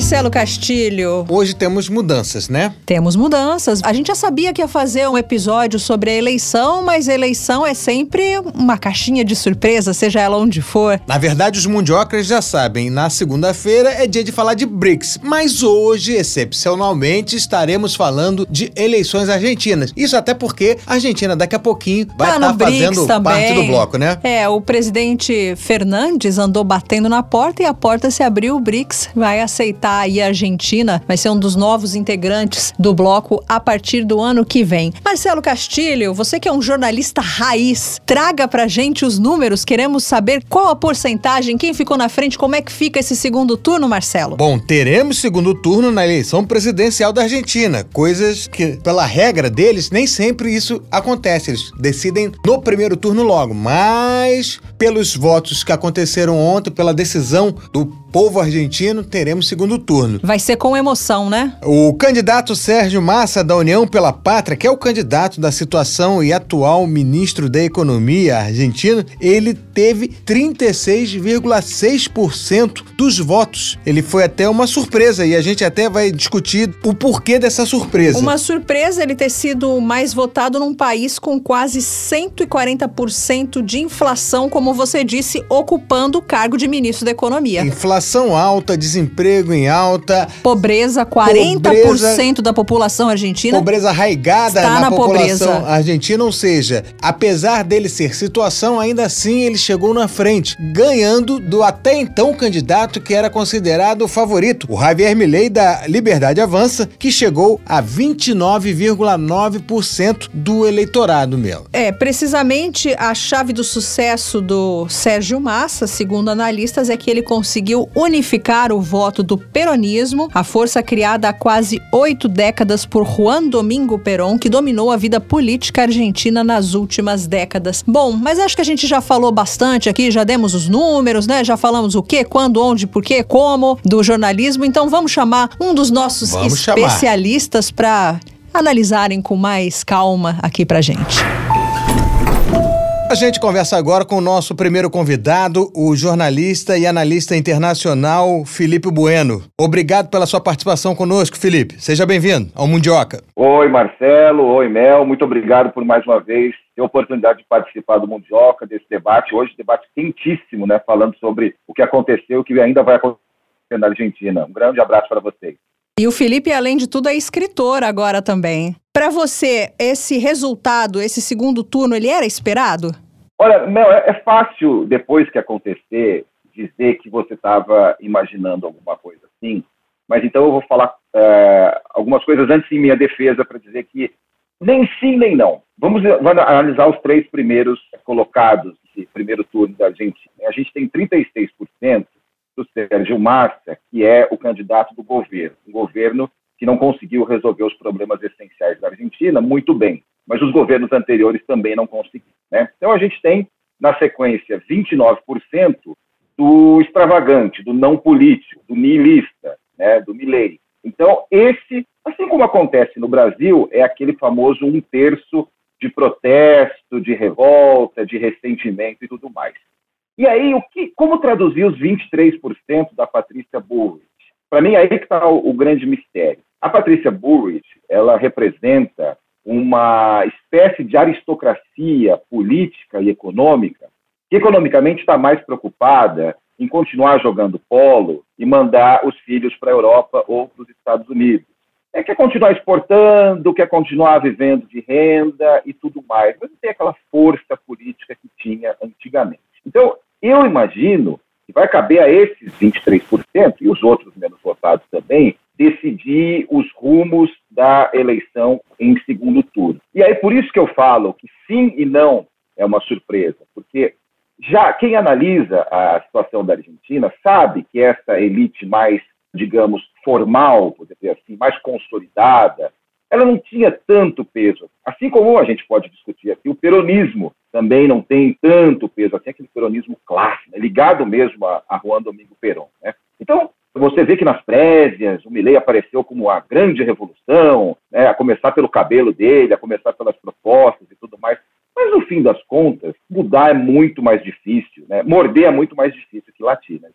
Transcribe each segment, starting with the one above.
Marcelo Castilho. Hoje temos mudanças, né? Temos mudanças. A gente já sabia que ia fazer um episódio sobre a eleição, mas a eleição é sempre uma caixinha de surpresa, seja ela onde for. Na verdade, os mundiocas já sabem, na segunda-feira é dia de falar de BRICS, mas hoje, excepcionalmente, estaremos falando de eleições argentinas. Isso até porque a Argentina daqui a pouquinho vai Tá estar no BRICS fazendo também. parte do bloco, né? É, o presidente Fernandes andou batendo na porta e a porta se abriu. O BRICS vai aceitar aí a Argentina, vai ser um dos novos integrantes do bloco a partir do ano que vem. Marcelo Castilho, você que é um jornalista raiz, traga pra gente os números. Queremos saber qual a porcentagem, quem ficou na frente, como é que fica esse segundo turno, Marcelo? Bom, teremos segundo turno na eleição presidencial da Argentina, coisas que, pela regra deles, nem sempre isso acontece. Eles decidem no primeiro turno logo, mas pelos votos que aconteceram ontem, pela decisão do povo argentino, teremos segundo turno. Vai ser com emoção, né? O candidato Sérgio Massa, da União pela Pátria, que é o candidato da situação e atual ministro da Economia argentino, ele teve 36,6% dos votos. Ele foi até uma surpresa e a gente até vai discutir o porquê dessa surpresa. Uma surpresa ele ter sido mais votado num país com quase 140% de inflação, como você disse, ocupando o cargo de ministro da Economia. Inflação alta, desemprego em alta, Pobreza, 40% Pobreza- da população argentina. pobreza arraigada na, na população pobreza. argentina, ou seja, apesar dele ser situação, ainda assim ele chegou na frente, ganhando do até então candidato que era considerado o favorito, o Javier Milei da Liberdade Avança, que chegou a 29,9% do eleitorado meu. É, precisamente a chave do sucesso do Sérgio Massa, segundo analistas, é que ele conseguiu unificar o voto do peronismo, a força criada há quase oito décadas por Juan Domingo Perón, que dominou a vida política argentina nas últimas décadas. Bom, mas acho que a gente já falou bastante aqui, já demos os números, né? Já falamos o que, quando, onde, por quê, como do jornalismo. Então vamos chamar um dos nossos Vamos especialistas para analisarem com mais calma aqui pra gente. A gente conversa agora com o nosso primeiro convidado, o jornalista e analista internacional Felipe Bueno. Obrigado pela sua participação conosco, Felipe. Seja bem-vindo ao Mundioca. Oi, Marcelo. Oi, Mel. Muito obrigado por mais uma vez ter a oportunidade de participar do Mundioca, desse debate. Hoje, debate quentíssimo, né? Falando sobre o que aconteceu e o que ainda vai acontecer na Argentina. Um grande abraço para vocês. E o Felipe, além de tudo, é escritor agora também. Para você, esse resultado, esse segundo turno, ele era esperado? Olha, Mel, é, é fácil, depois que acontecer, dizer que você estava imaginando alguma coisa assim, mas então eu vou falar é, algumas coisas antes em minha defesa para dizer que nem sim, nem não. Vamos vamos analisar os três primeiros colocados desse primeiro turno da Argentina. A gente tem 36% do Sérgio Massa, que é o candidato do governo, um governo que não conseguiu resolver os problemas essenciais da Argentina muito bem, mas os governos anteriores também não conseguiram. Né? Então a gente tem, na sequência, 29% do extravagante, do não político, do nihilista, né? do Milley. Então esse, assim como acontece no Brasil, é aquele famoso um terço de protesto, de revolta, de ressentimento e tudo mais. E aí, o que, como traduzir os 23% da Patrícia Bullrich? Para mim, aí que está o, o grande mistério. A Patrícia Bullrich, ela representa uma espécie de aristocracia política e econômica que economicamente está mais preocupada em continuar jogando polo e mandar os filhos para a Europa ou para os Estados Unidos. É, quer continuar exportando, quer continuar vivendo de renda e tudo mais, mas não tem aquela força política que tinha antigamente. Então, eu imagino que vai caber a esses 23% e os outros menos votados também decidir os rumos da eleição em segundo turno. E aí por isso que eu falo que sim e não é uma surpresa, porque já quem analisa a situação da Argentina sabe que essa elite mais, digamos, formal, por dizer assim, mais consolidada, ela não tinha tanto peso. Assim como a gente pode discutir aqui, o peronismo também não tem tanto peso, assim, aquele peronismo clássico, né, ligado mesmo a, a Juan Domingo Perón. Né? Então, Você vê que nas prévias o Milley apareceu como a grande revolução, né, a começar pelo cabelo dele, a começar pelas propostas e tudo mais. Mas no fim das contas, mudar é muito mais difícil, né? morder é muito mais difícil que latir. Né?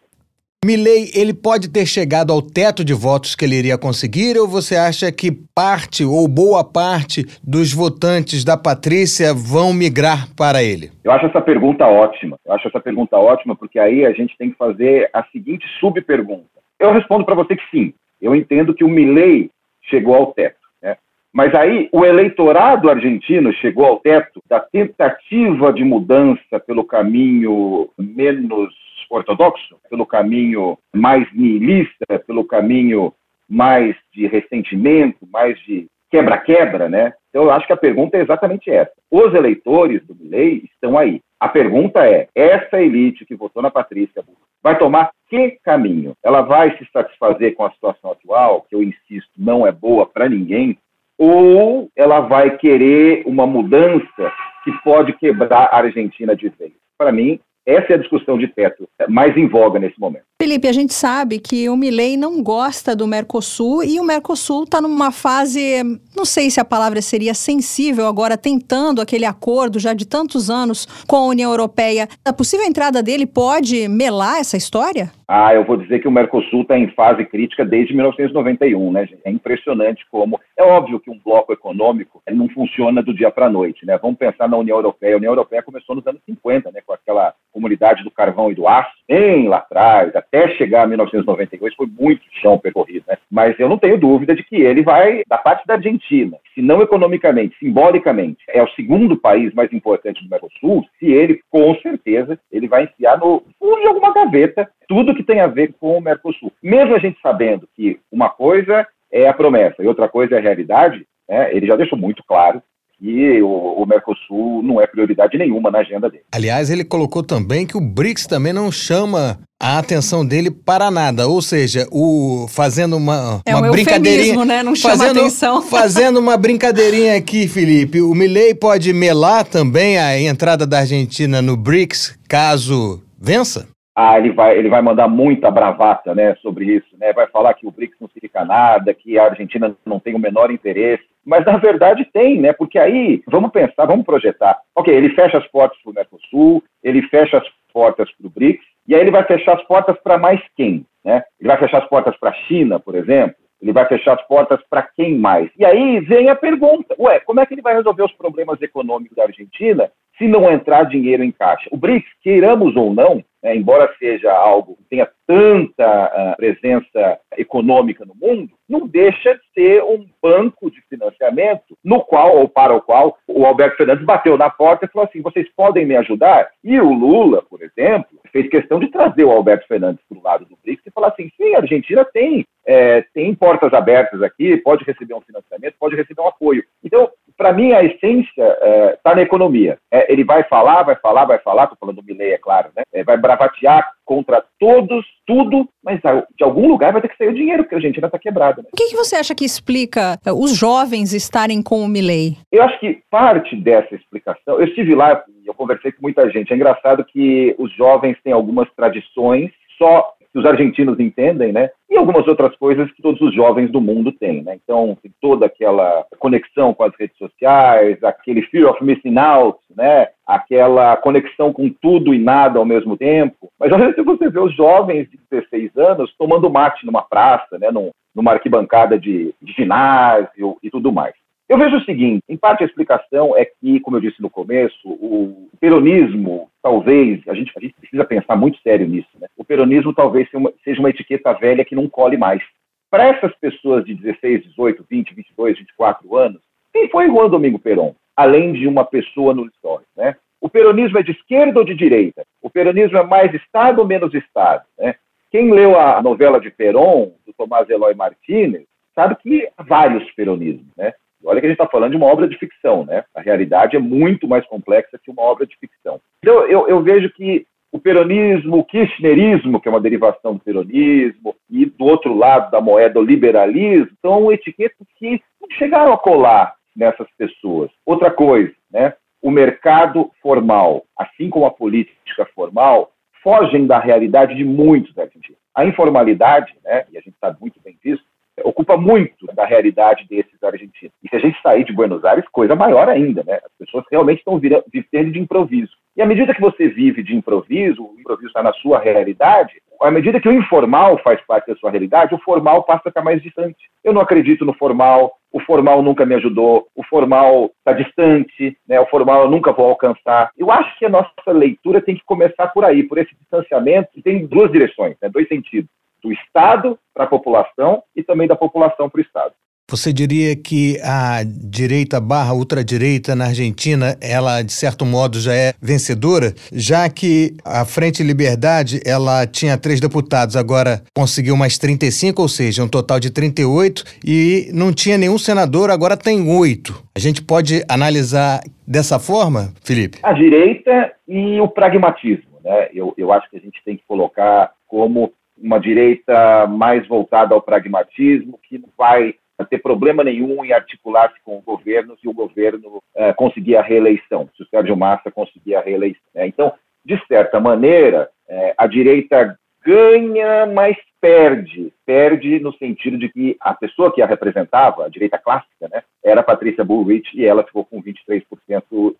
Milley, ele pode ter chegado ao teto de votos que ele iria conseguir ou você acha que parte ou boa parte dos votantes da Patrícia vão migrar para ele? Eu acho essa pergunta ótima. Eu acho essa pergunta ótima porque aí a gente tem que fazer a seguinte subpergunta. Eu respondo para você que sim. Eu entendo que o Milley chegou ao teto. Né? Mas aí o eleitorado argentino chegou ao teto da tentativa de mudança pelo caminho menos ortodoxo, pelo caminho mais nihilista, pelo caminho mais de ressentimento, mais de quebra-quebra, né? Então, eu acho que a pergunta é exatamente essa. Os eleitores do Milley estão aí. A pergunta é: essa elite que votou na Patrícia vai tomar que caminho? Ela vai se satisfazer com a situação atual, que eu insisto, não é boa para ninguém, ou ela vai querer uma mudança que pode quebrar a Argentina de vez? Para mim, essa é a discussão de teto mais em voga nesse momento. Felipe, a gente sabe que o Milley não gosta do Mercosul e o Mercosul está numa fase, não sei se a palavra seria sensível agora, tentando aquele acordo já de tantos anos com a União Europeia. A possível entrada dele pode melar essa história? Ah, eu vou dizer que o Mercosul está em fase crítica desde 1991, né, gente? É impressionante como. É óbvio que um bloco econômico não funciona do dia para a noite, né? Vamos pensar na União Europeia. A União Europeia começou nos anos 50, né, com aquela comunidade do carvão e do aço, bem lá atrás, até chegar a 1992, foi muito chão percorrido, né? Mas eu não tenho dúvida de que ele vai, da parte da Argentina, se não economicamente, simbolicamente, é o segundo país mais importante do Mercosul, se ele, com certeza, ele vai enfiar no fundo de alguma gaveta tudo que tem a ver com o Mercosul. Mesmo a gente sabendo que uma coisa é a promessa e outra coisa é a realidade, né, ele já deixou muito claro que o, o, Mercosul não é prioridade nenhuma na agenda dele. Aliás, ele colocou também que o BRICS também não chama a atenção dele para nada, ou seja, o fazendo uma, é uma um brincadeirinha, né? Não chama fazendo, atenção. fazendo uma brincadeirinha aqui, Felipe. O Milley pode melar também a entrada da Argentina no BRICS caso vença? Ah, ele vai, ele vai mandar muita bravata né, sobre isso, né? vai falar que o BRICS não significa nada, que a Argentina não tem o menor interesse. Mas na verdade tem, né? Porque aí, vamos pensar, vamos projetar. Ok, ele fecha as portas para o Mercosul, ele fecha as portas para o BRICS, e aí ele vai fechar as portas para mais quem? Né? Ele vai fechar as portas para a China, por exemplo, ele vai fechar as portas para quem mais? E aí vem a pergunta: ué, como é que ele vai resolver os problemas econômicos da Argentina se não entrar dinheiro em caixa? O BRICS, queiramos ou não, né, embora seja algo que tenha tanta uh, presença econômica no mundo, não deixa de ser um banco de financiamento no qual ou para o qual o Alberto Fernandes bateu na porta e falou assim: vocês podem me ajudar? E o Lula, por exemplo, fez questão de trazer o Alberto Fernandes para o lado do BRICS e falar assim: sim, a Argentina tem, é, tem portas abertas aqui, pode receber um financiamento, pode receber um apoio. Então, para mim, a essência está é, tá na economia. É, ele vai falar, vai falar, vai falar, estou falando do Milley, é claro, né? É, vai bravatear contra todos, tudo, mas de algum lugar vai ter que sair o dinheiro, porque a Argentina está quebrada. Né? O que, que, você acha que explica é, os jovens estarem com o Milley? Eu acho que parte dessa explicação, eu estive lá, eu conversei com muita gente, é engraçado que os jovens têm algumas tradições só que os argentinos entendem, né? E algumas outras coisas que todos os jovens do mundo têm, né? Então, tem toda aquela conexão com as redes sociais, aquele fear of missing out, né? Aquela conexão com tudo e nada ao mesmo tempo. Mas às vezes você vê os jovens de 16 anos tomando mate numa praça, né? numa arquibancada de, de ginásio e tudo mais. Eu vejo o seguinte: em parte a explicação é que, como eu disse no começo, o peronismo, talvez, a gente, a gente precisa pensar muito sério nisso, né? O peronismo talvez seja uma, seja uma etiqueta velha que não colhe mais. Para essas pessoas de 16, 18, 20, 22, 24 anos, quem foi Juan Domingo Perón? Além de uma pessoa no histórico, né? O peronismo é de esquerda ou de direita? O peronismo é mais Estado ou menos Estado? Né? Quem leu a novela de Perón, do Tomás Eloy Martínez, sabe que há vários peronismos, né? Olha que a gente está falando de uma obra de ficção, né? A realidade é muito mais complexa que uma obra de ficção. Então, eu, eu vejo que o peronismo, o kirchnerismo, que é uma derivação do peronismo, e do outro lado da moeda, o liberalismo, são etiquetas que não chegaram a colar nessas pessoas. Outra coisa, né? O mercado formal, assim como a política formal, fogem da realidade de muitos argentinos. a informalidade, né, e a gente sabe muito bem disso, ocupa muito da realidade desses argentinos. E se a gente sair de Buenos Aires, coisa maior ainda, né? As pessoas realmente estão vivendo de improviso. E à medida que você vive de improviso, o improviso está na sua realidade, à medida que o informal faz parte da sua realidade, o formal passa a ficar mais distante. Eu não acredito no formal, o formal nunca me ajudou, o formal está distante, né, o formal eu nunca vou alcançar. Eu acho que a nossa leitura tem que começar por aí, por esse distanciamento, e tem duas direções, né, dois sentidos do Estado para a população e também da população para o Estado. Você diria que a direita barra ultradireita na Argentina, ela de certo modo já é vencedora, já que a Frente Liberdade, ela tinha três deputados, agora conseguiu mais 35, ou seja, um total de 38, e não tinha nenhum senador, agora tem oito. A gente pode analisar dessa forma, Felipe? A direita e o pragmatismo. Né? Eu, eu acho que a gente tem que colocar como uma direita mais voltada ao pragmatismo, que não vai ter problema nenhum em articular-se com o governo se o governo uh, conseguir a reeleição, se o Sérgio Massa conseguir a reeleição. Né? Então, de certa maneira, uh, a direita ganha, mas perde. Perde no sentido de que a pessoa que a representava, a direita clássica, né, era Patrícia Bullrich e ela ficou com 23%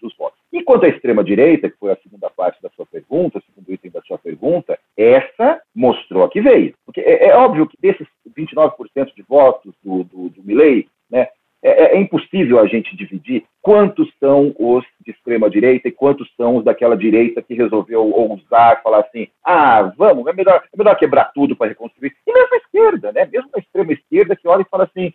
dos votos. E quanto à extrema-direita, que foi a segunda parte da sua pergunta, o segundo item da sua pergunta, essa mostrou que veio. Porque é, é óbvio que desses 29% de votos do, do, do Milley, né, é, é, impossível a gente dividir quantos são os de extrema direita e quantos são os daquela direita que resolveu ousar falar assim, ah, vamos, é melhor, é melhor quebrar tudo para reconstruir. E mesmo a esquerda, né? Mesmo a extrema esquerda que olha e fala assim,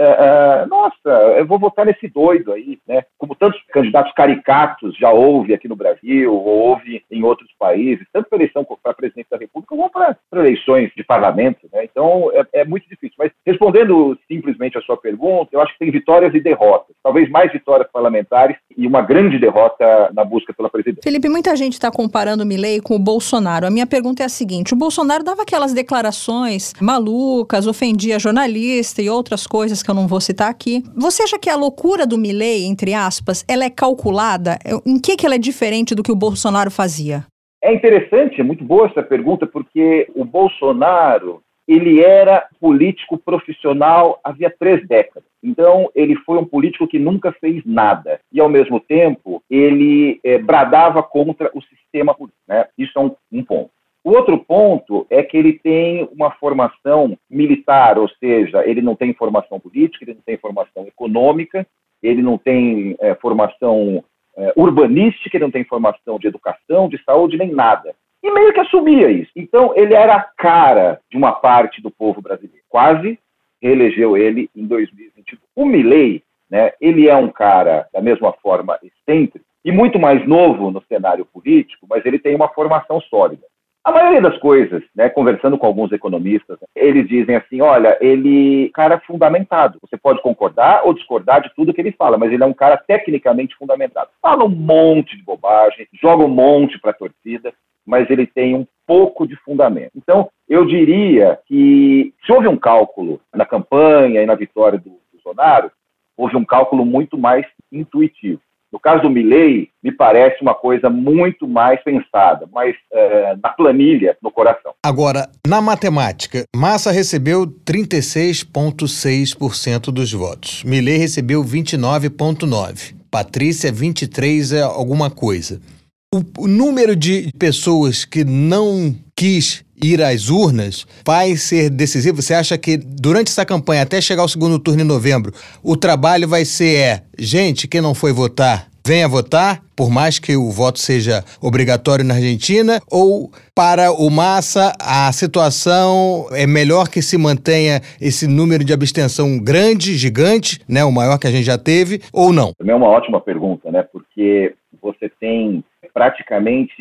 é, é, nossa, eu vou votar nesse doido aí, né? Como tantos candidatos caricatos já houve aqui no Brasil, ou houve em outros países, tanto para eleição para presidente da República, como para eleições de parlamento, né? Então é, é, muito difícil. Mas respondendo simplesmente a sua pergunta, eu acho que tem vitórias e derrotas, talvez mais vitórias parlamentares e uma grande derrota na busca pela presidência. Felipe, muita gente está comparando o Milley com o Bolsonaro. A minha pergunta é a seguinte: o Bolsonaro dava aquelas declarações malucas, ofendia jornalista e outras coisas que eu não vou citar aqui. Você acha que a loucura do Milley, entre aspas, ela é calculada? Em que, que ela é diferente do que o Bolsonaro fazia? É interessante, é muito boa essa pergunta, porque o Bolsonaro ele era político profissional havia três décadas. Então, ele foi um político que nunca fez nada. E, ao mesmo tempo, ele é, bradava contra o sistema político. Né? Isso é um, um ponto. O outro ponto é que ele tem uma formação militar, ou seja, ele não tem formação política, ele não tem formação econômica, ele não tem é, formação é, urbanística, ele não tem formação de educação, de saúde, nem nada. E meio que assumia isso. Então, ele era a cara de uma parte do povo brasileiro. Quase reelegeu ele em 2022. O Milley, né, ele é um cara, da mesma forma, excêntrico, e muito mais novo no cenário político, mas ele tem uma formação sólida. A maioria das coisas, né, conversando com alguns economistas, eles dizem assim: olha, ele cara fundamentado. Você pode concordar ou discordar de tudo que ele fala, mas ele é um cara tecnicamente fundamentado. Fala um monte de bobagem, joga um monte para a torcida, mas ele tem um pouco de fundamento. Então, eu diria que se houve um cálculo na campanha e na vitória do Bolsonaro, houve um cálculo muito mais intuitivo. No caso do Milley, me parece uma coisa muito mais pensada, mais é, na planilha, no coração. Agora, na matemática, Massa recebeu 36,6% dos votos. Milley recebeu 29,9%. Patrícia, 23 é alguma coisa. O, o número de pessoas que não quis ir às urnas vai ser decisivo? Você acha que durante essa campanha, até chegar ao segundo turno em novembro, o trabalho vai ser é, gente, quem não foi votar, venha votar, por mais que o voto seja obrigatório na Argentina, ou para o Massa a situação é melhor que se mantenha esse número de abstenção grande, gigante, né, o maior que a gente já teve, ou não? Também é uma ótima pergunta, né, porque você tem praticamente,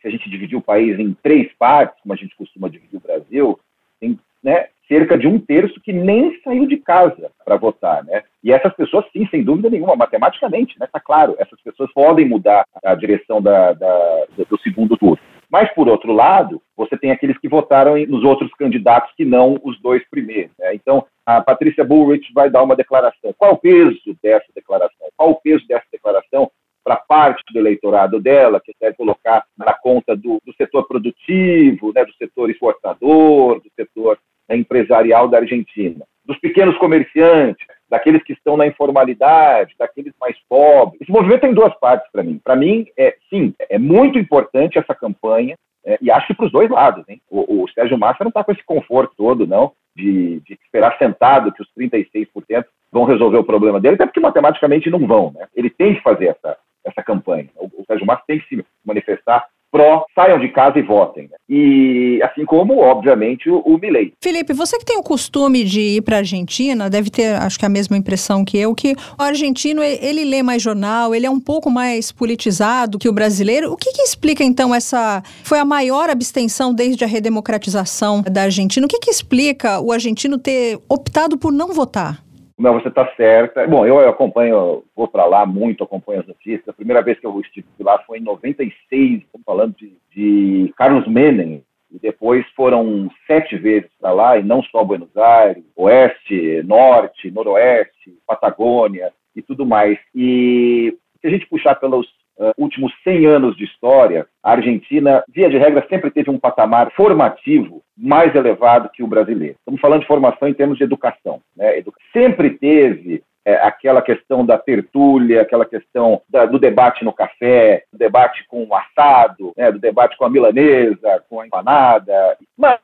se a gente dividir o país em três partes, como a gente costuma dividir o Brasil, tem né, cerca de um terço que nem saiu de casa para votar, né? E essas pessoas, sim, sem dúvida nenhuma, matematicamente, né, tá claro, essas pessoas podem mudar a direção da, da, do segundo turno. Mas, por outro lado, você tem aqueles que votaram nos outros candidatos que não os dois primeiros. Né? Então, a Patrícia Bullrich vai dar uma declaração. Qual o peso dessa declaração? Qual o peso dessa declaração para parte do eleitorado dela, que quer colocar na conta do, do setor produtivo, né, do setor exportador, do setor né, empresarial da Argentina, dos pequenos comerciantes, daqueles que estão na informalidade, daqueles mais pobres. Esse movimento tem duas partes para mim. Para mim, é, sim, é muito importante essa campanha, é, e acho que para os dois lados. Hein? O, o Sérgio Massa não está com esse conforto todo, não, de, de, esperar sentado que os 36% vão resolver o problema dele, até porque matematicamente não vão. Né? Ele tem que fazer essa, essa campanha. O, o Sérgio Massa tem que se manifestar pró, saiam de casa e votem. Né? E assim como, obviamente, o, o Milley. Felipe, você que tem o costume de ir para a Argentina, deve ter, acho que a mesma impressão que eu, que o argentino, ele lê mais jornal, ele é um pouco mais politizado que o brasileiro. O que, que explica, então, essa... Foi a maior abstenção desde a redemocratização da Argentina. O que, que explica o argentino ter optado por não votar? Não, você está certa. Bom, eu acompanho, vou para lá muito, acompanho as notícias. A primeira vez que eu estive lá foi em 96, estamos falando de, de Carlos Menem. E depois foram sete vezes para lá, e não só Buenos Aires, Oeste, Norte, Noroeste, Patagônia e tudo mais. E se a gente puxar pelos uh, últimos 100 anos de história, a Argentina, via de regra, sempre teve um patamar formativo mais elevado que o brasileiro. Estamos falando de formação em termos de educação. Né? Sempre teve é, aquela questão da tertúlia, aquela questão da, do debate no café, do debate com o assado, né? do debate com a milanesa, com a empanada. Mas,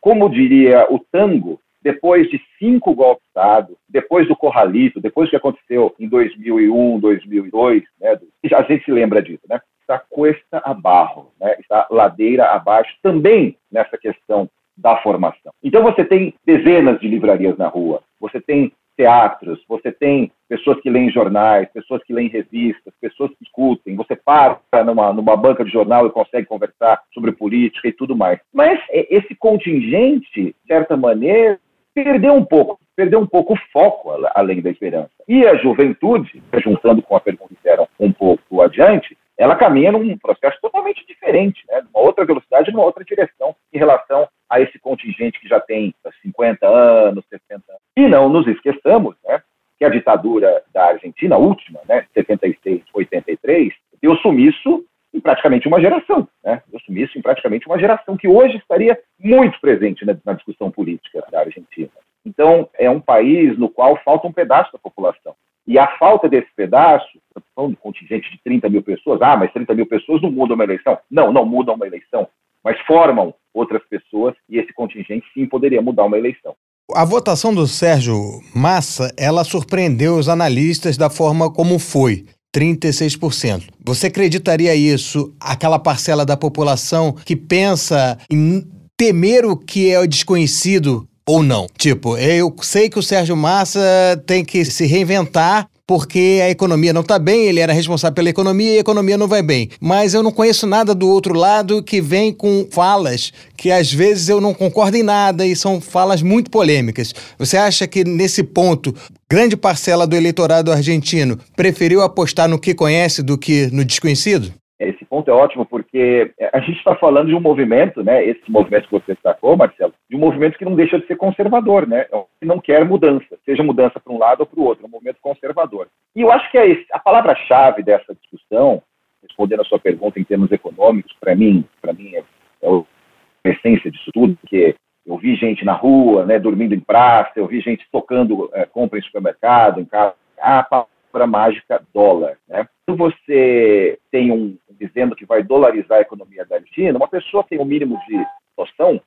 como diria o tango, depois de cinco golpes de Estado, depois do Corralito, depois do que aconteceu em 2001, 2002, né, a gente se lembra disso, né? Está cuesta abaixo, né? está ladeira abaixo, também nessa questão da formação. Então você tem dezenas de livrarias na rua, você tem teatros, você tem pessoas que leem jornais, pessoas que leem revistas, pessoas que escutem, você para numa, numa banca de jornal e consegue conversar sobre política e tudo mais. Mas esse contingente, de certa maneira, perdeu um pouco, perdeu um pouco o foco além da esperança. E a juventude, juntando com a pergunta que fizeram um pouco adiante, ela caminha num processo totalmente diferente, né? numa outra velocidade, numa outra direção em relação a esse contingente que já tem 50 anos, 60 anos. E não nos esqueçamos né, que a ditadura da Argentina, a última, né, 76, 83, deu sumiço em praticamente uma geração. Né? Deu sumiço em praticamente uma geração que hoje estaria muito presente na, na discussão política da Argentina. Então, é um país no qual falta um pedaço da população. E a falta desse pedaço, falando de contingente de 30 mil pessoas, ah, mas 30 mil pessoas não mudam uma eleição. Não, não mudam uma eleição, mas formam outras pessoas e esse contingente sim poderia mudar uma eleição. A votação do Sérgio Massa, ela surpreendeu os analistas da forma como foi. 36%. Você acreditaria isso, aquela parcela da população que pensa em temer o que é o desconhecido ou não? Tipo, eu sei que o Sérgio Massa tem que se reinventar porque a economia não está bem, ele era responsável pela economia e a economia não vai bem. Mas eu não conheço nada do outro lado que vem com falas que às vezes eu não concordo em nada e são falas muito polêmicas. Você acha que nesse ponto, grande parcela do eleitorado argentino preferiu apostar no que conhece do que no desconhecido? Ponto é ótimo porque a gente está falando de um movimento, né? Esse movimento que você destacou, Marcelo, de um movimento que não deixa de ser conservador, né? É que não quer mudança, seja mudança para um lado ou para o outro, é um movimento conservador. E eu acho que é esse, a palavra-chave dessa discussão, respondendo a sua pergunta em termos econômicos, para mim, para mim é, é a essência disso tudo, porque eu vi gente na rua, né, dormindo em praça, eu vi gente tocando é, compra em supermercado, em casa. A palavra mágica dólar, né? Quando você tem um dizendo que vai dolarizar a economia da Argentina, uma pessoa tem o um mínimo de noção,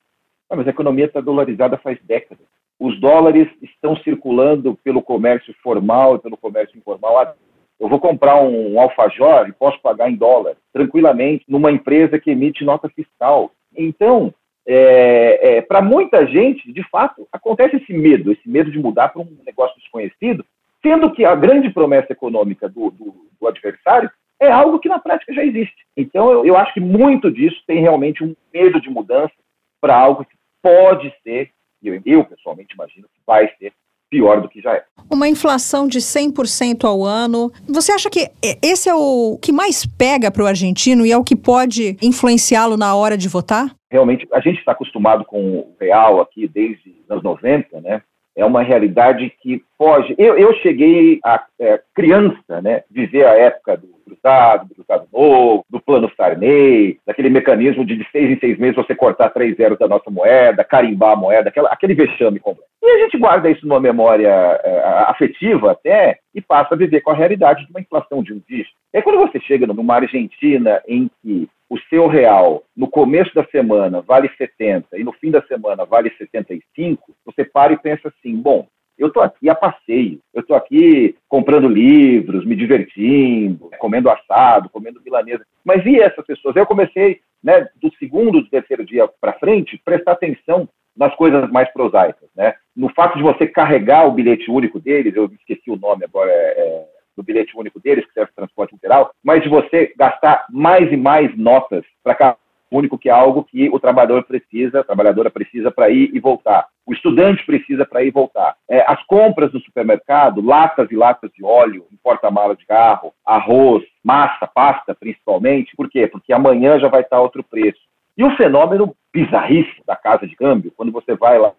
ah, mas a economia está dolarizada faz décadas. Os dólares estão circulando pelo comércio formal e pelo comércio informal há eu vou comprar um alfajor e posso pagar em dólar tranquilamente numa empresa que emite nota fiscal. Então, é, é, para muita gente, de fato, acontece esse medo, esse medo de mudar para um negócio desconhecido, sendo que a grande promessa econômica do, do, do adversário é algo que na prática já existe. Então, eu, eu acho que muito disso tem realmente um medo de mudança para algo que pode ser, eu, eu pessoalmente imagino que vai ser pior do que já é. Uma inflação de 100% ao ano. Você acha que esse é o que mais pega para o argentino e é o que pode influenciá-lo na hora de votar? Realmente, a gente está acostumado com o real aqui desde os anos 90, né? é uma realidade que foge. Eu, eu cheguei a é, criança, né, viver a época do cruzado, do cruzado novo, do plano Sarney, daquele mecanismo de de seis em seis meses você cortar três zeros da nossa moeda, carimbar a moeda, aquela, aquele vexame completo. E a gente guarda isso numa memória é, afetiva até e passa a viver com a realidade de uma inflação de um dígito. Aí, quando você chega numa Argentina em que o seu real no começo da semana vale 70 e no fim da semana vale 75, você para e pensa assim, bom, eu estou aqui a passeio, eu estou aqui comprando livros, me divertindo, comendo assado, comendo milanesa. Mas e essas pessoas? Eu comecei, né, do segundo, do terceiro dia para frente, prestar atenção nas coisas mais prosaicas, né? No fato de você carregar o bilhete único deles, eu esqueci o nome agora, é, é, do bilhete único deles, que serve para transporte literal, mas de você gastar mais e mais notas para único, que é algo que o trabalhador precisa, a trabalhadora precisa para ir e voltar. O estudante precisa para ir e voltar. É, as compras no supermercado, latas e latas de óleo, em porta-mala de carro, arroz, massa, pasta, principalmente. Por quê? Porque amanhã já vai estar outro preço. E o fenômeno bizarríssimo da casa de câmbio, quando você vai lá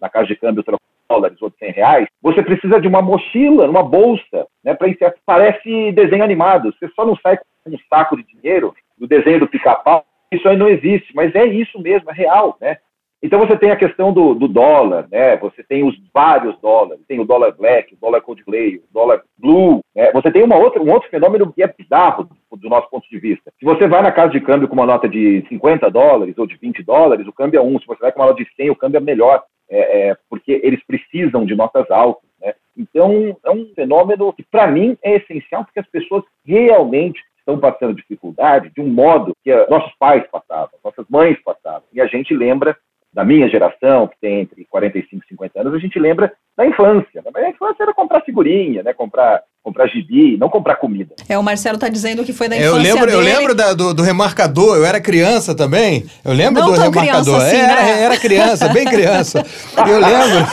na casa de câmbio trocar dólares ou de 100 reais, você precisa de uma mochila, uma bolsa, né, para Parece desenho animado. Você só não sai com um saco de dinheiro do desenho do pica-pau isso aí não existe, mas é isso mesmo, é real, né? Então você tem a questão do, do, dólar, né? Você tem os vários dólares, tem o dólar black, o dólar Coldplay, o dólar blue. Né? Você tem uma outra, um outro fenômeno que é bizarro do, do, nosso ponto de vista. Se você vai na casa de câmbio com uma nota de 50 dólares ou de 20 dólares, o câmbio é um. Se você vai com uma nota de 100, o câmbio é melhor, é, é, porque eles precisam de notas altas. Né? Então é um fenômeno que para mim é essencial porque as pessoas realmente estão passando dificuldade de um modo que nossos pais passavam, nossas mães passavam. E a gente lembra da minha geração, que tem entre 45 e 50 anos, a gente lembra da infância. Né? Infância era comprar figurinha, né? comprar comprar gibi, não comprar comida. É, o Marcelo está dizendo que foi da infância eu lembro, dele. Eu lembro da, do, do, remarcador, eu era criança também. Eu lembro não do remarcador. Assim, era, né? era criança, bem criança. Eu lembro.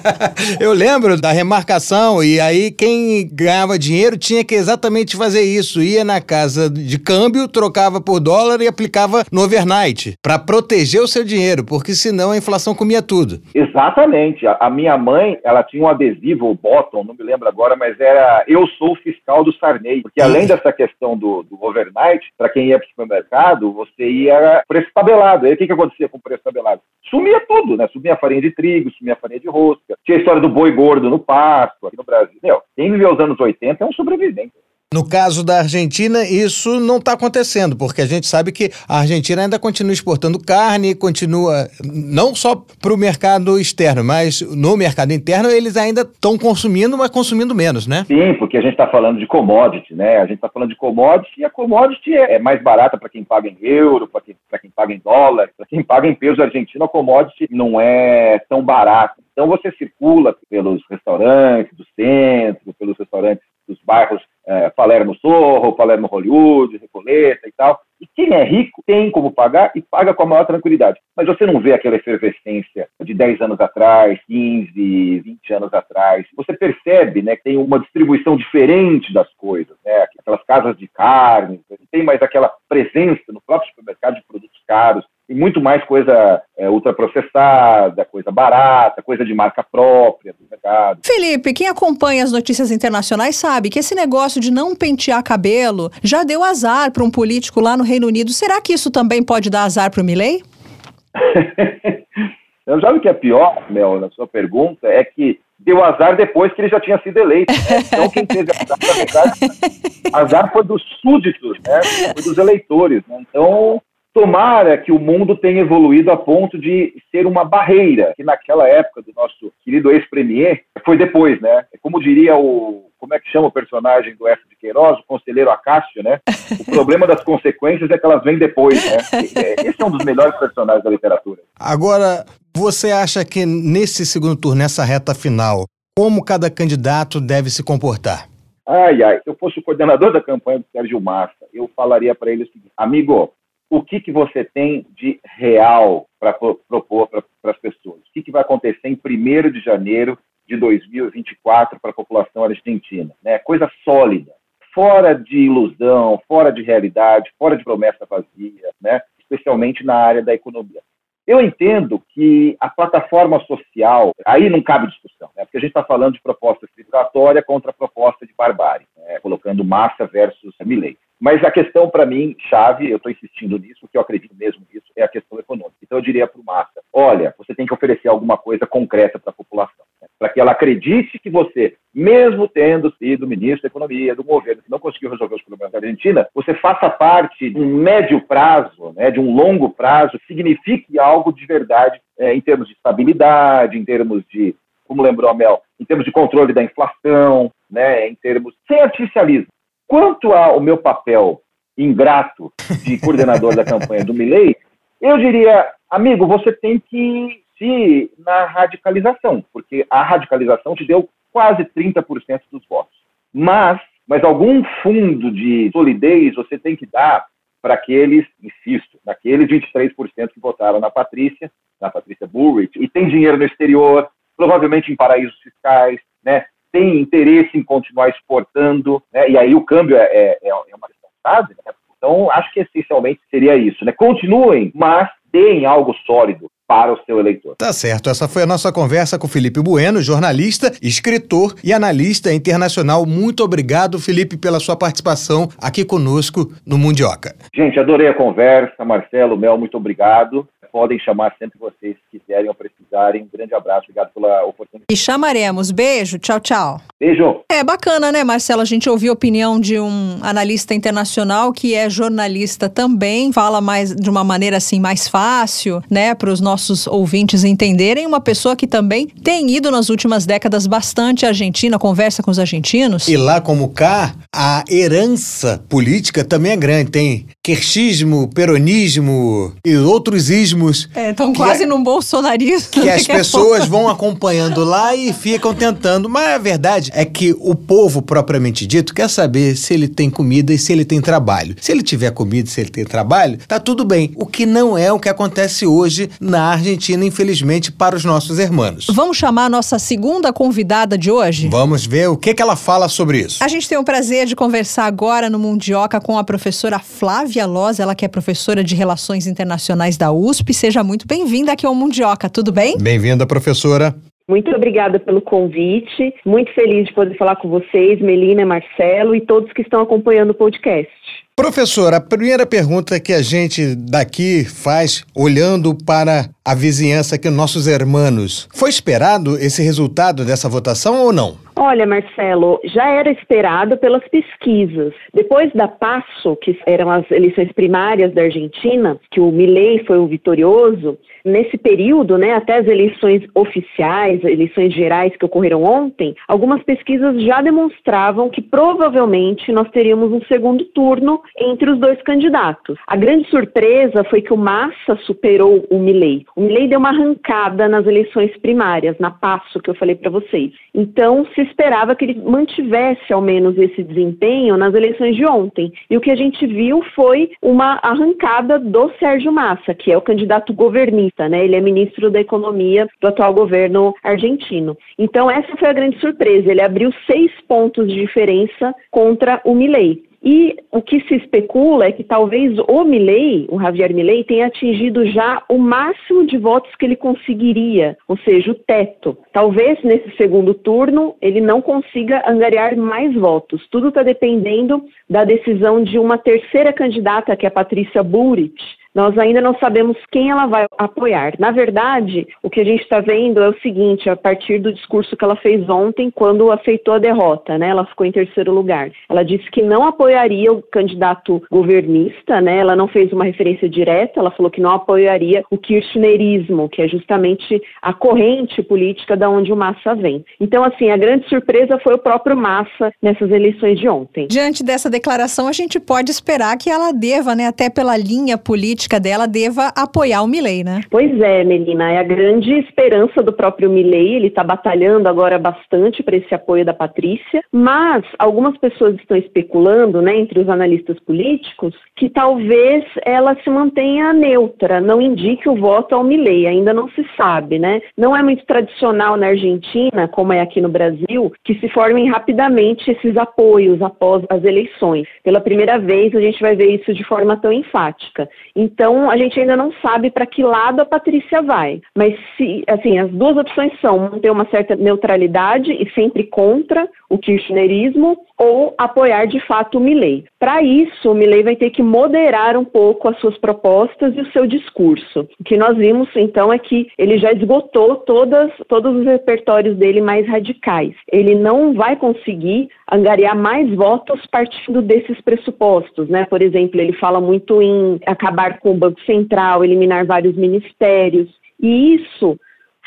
eu lembro da remarcação e aí quem ganhava dinheiro tinha que exatamente fazer isso. Ia na casa de câmbio, trocava por dólar e aplicava no overnight para proteger o seu dinheiro, porque senão a inflação comia tudo. Exatamente. A, a minha mãe, ela tinha um adesivo, o bottom, não me lembro agora, mas era eu sou o fiscal do Sarney, porque além dessa questão do, do overnight, para quem ia para o supermercado, você ia preço tabelado. Aí o que, que acontecia com o preço tabelado? Sumia tudo, né? Sumia a farinha de trigo, sumia a farinha de rosca. Tinha a história do boi gordo no pasto, aqui no Brasil. Meu, quem viveu os anos 80 é um sobrevivente. No caso da Argentina, isso não está acontecendo, porque a gente sabe que a Argentina ainda continua exportando carne, continua não só para o mercado externo, mas no mercado interno eles ainda estão consumindo, mas consumindo menos, né? Sim, porque a gente está falando de commodity, né? A gente está falando de commodity e a commodity é mais barata para quem paga em euro, para quem, quem paga em dólar, para quem paga em peso argentino, a commodity não é tão barata. Então você circula pelos restaurantes do centro, pelos restaurantes dos bairros é, Palermo Sorro, Palermo Hollywood, Recoleta e tal. E quem é rico tem como pagar e paga com a maior tranquilidade. Mas você não vê aquela efervescência de 10 anos atrás, 15, 20 anos atrás. Você percebe né, que tem uma distribuição diferente das coisas. Né? Aquelas casas de carne, tem mais aquela presença no próprio supermercado de produtos caros e muito mais coisa é, ultraprocessada, coisa barata, coisa de marca própria do mercado. Felipe, quem acompanha as notícias internacionais sabe que esse negócio de não pentear cabelo já deu azar para um político lá no Reino Unido. Será que isso também pode dar azar para o Milley? Eu já o que é pior, Mel, na sua pergunta, é que deu azar depois que ele já tinha sido eleito. Né? Então, quem teve azar, na verdade, azar foi dos súditos, né? foi dos eleitores. Né? Então, Tomara que o mundo tenha evoluído a ponto de ser uma barreira, que naquela época do nosso querido ex-premier, foi depois, né? Como diria o. Como é que chama o personagem do F. de Queiroz, o conselheiro Acácio, né? O problema das consequências é que elas vêm depois, né? Esse é um dos melhores personagens da literatura. Agora, você acha que nesse segundo turno, nessa reta final, como cada candidato deve se comportar? Ai, ai, se eu fosse o coordenador da campanha do Sérgio Massa, eu falaria para ele o seguinte: amigo, o que, que você tem de real para propor para as pessoas? O que, que vai acontecer em 1 de janeiro de 2024 para a população argentina? Né? Coisa sólida, fora de ilusão, fora de realidade, fora de promessa vazia, né? especialmente na área da economia. Eu entendo que a plataforma social, aí não cabe discussão, né? porque a gente está falando de proposta civilizatória contra proposta de barbárie. Né? colocando Massa versus Milley. Mas a questão, para mim, chave, eu estou insistindo nisso, porque eu acredito mesmo nisso, é a questão econômica. Então, eu diria para o Massa: olha, você tem que oferecer alguma coisa concreta para a população, né? para que ela acredite que você, mesmo tendo sido ministro da Economia do governo, que não conseguiu resolver os problemas da Argentina, você faça parte de um médio prazo, né, de um longo prazo, signifique algo de verdade é, em termos de estabilidade, em termos de, como lembrou a Mel, em termos de controle da inflação, né, em termos sem artificialismo. Quanto ao meu papel ingrato de coordenador da campanha do Milley, eu diria, amigo, você tem que se na radicalização, porque a radicalização te deu quase 30% dos votos. Mas, mas algum fundo de solidez você tem que dar para aqueles, insisto, naqueles 23% que votaram na Patrícia, na Patrícia Bullrich, e tem dinheiro no exterior, provavelmente em paraísos fiscais, né? Tem interesse em continuar exportando, né? e aí o câmbio é, é, é, é uma chave, né? Então, acho que essencialmente seria isso, né? Continuem, mas deem algo sólido para o seu eleitor. Tá certo. Essa foi a nossa conversa com Felipe Bueno, jornalista, escritor e analista internacional. Muito obrigado, Felipe, pela sua participação aqui conosco no Mundioca. Gente, adorei a conversa. Marcelo, Mel, muito obrigado podem chamar sempre vocês se quiserem ou precisarem. Um grande abraço, obrigado pela oportunidade. E chamaremos. Beijo, tchau, tchau. Beijo. É bacana, né, Marcelo? A gente ouviu a opinião de um analista internacional que é jornalista também, fala mais de uma maneira assim mais fácil, né, para os nossos ouvintes entenderem. Uma pessoa que também tem ido nas últimas décadas bastante à Argentina, conversa com os argentinos. E lá como cá, a herança política também é grande. Tem querchismo, peronismo e outros ismos. É, estão quase é, num bolsonarismo. Que as pessoas vão acompanhando lá e ficam tentando. Mas a verdade é que o povo, propriamente dito, quer saber se ele tem comida e se ele tem trabalho. Se ele tiver comida e se ele tem trabalho, tá tudo bem. O que não é o que acontece hoje na Argentina, infelizmente, para os nossos irmãos. Vamos chamar a nossa segunda convidada de hoje? Vamos ver o que, que ela fala sobre isso. A gente tem o prazer de conversar agora no Mundioca com a professora Flávia Lívia Loz, ela que é professora de Relações Internacionais da USP. Seja muito bem-vinda aqui ao Mundioca, tudo bem? Bem-vinda, professora. Muito obrigada pelo convite. Muito feliz de poder falar com vocês, Melina, Marcelo e todos que estão acompanhando o podcast. Professora, a primeira pergunta que a gente daqui faz, olhando para a vizinhança aqui, nossos hermanos, foi esperado esse resultado dessa votação ou não? Olha, Marcelo, já era esperado pelas pesquisas. Depois da PASSO, que eram as eleições primárias da Argentina, que o Milei foi o vitorioso, nesse período, né, até as eleições oficiais, eleições gerais que ocorreram ontem, algumas pesquisas já demonstravam que provavelmente nós teríamos um segundo turno entre os dois candidatos. A grande surpresa foi que o Massa superou o Milei. O Milei deu uma arrancada nas eleições primárias, na PASSO que eu falei para vocês. Então, se esperava que ele mantivesse ao menos esse desempenho nas eleições de ontem. E o que a gente viu foi uma arrancada do Sérgio Massa, que é o candidato governista, né? Ele é ministro da Economia do atual governo argentino. Então, essa foi a grande surpresa. Ele abriu seis pontos de diferença contra o Milei. E o que se especula é que talvez o Milley, o Javier Milley, tenha atingido já o máximo de votos que ele conseguiria, ou seja, o teto. Talvez nesse segundo turno ele não consiga angariar mais votos. Tudo está dependendo da decisão de uma terceira candidata, que é a Patrícia Burrich, nós ainda não sabemos quem ela vai apoiar. Na verdade, o que a gente está vendo é o seguinte: a partir do discurso que ela fez ontem, quando aceitou a derrota, né? Ela ficou em terceiro lugar. Ela disse que não apoiaria o candidato governista, né? Ela não fez uma referência direta, ela falou que não apoiaria o kirchnerismo, que é justamente a corrente política da onde o Massa vem. Então, assim, a grande surpresa foi o próprio Massa nessas eleições de ontem. Diante dessa declaração, a gente pode esperar que ela deva, né, até pela linha política política dela deva apoiar o Milley, né? Pois é, Melina, é a grande esperança do próprio Milley, ele está batalhando agora bastante para esse apoio da Patrícia, mas algumas pessoas estão especulando, né, entre os analistas políticos, que talvez ela se mantenha neutra, não indique o voto ao Milley, ainda não se sabe, né? Não é muito tradicional na Argentina, como é aqui no Brasil, que se formem rapidamente esses apoios após as eleições. Pela primeira vez a gente vai ver isso de forma tão enfática. Então, Então, a gente ainda não sabe para que lado a Patrícia vai. Mas, se, assim, as duas opções são manter uma certa neutralidade e sempre contra o kirchnerismo ou apoiar de fato o Milley. Para isso, o Milley vai ter que moderar um pouco as suas propostas e o seu discurso. O que nós vimos então é que ele já esgotou todas, todos os repertórios dele mais radicais. Ele não vai conseguir angariar mais votos partindo desses pressupostos, né? Por exemplo, ele fala muito em acabar com o Banco Central, eliminar vários ministérios. E isso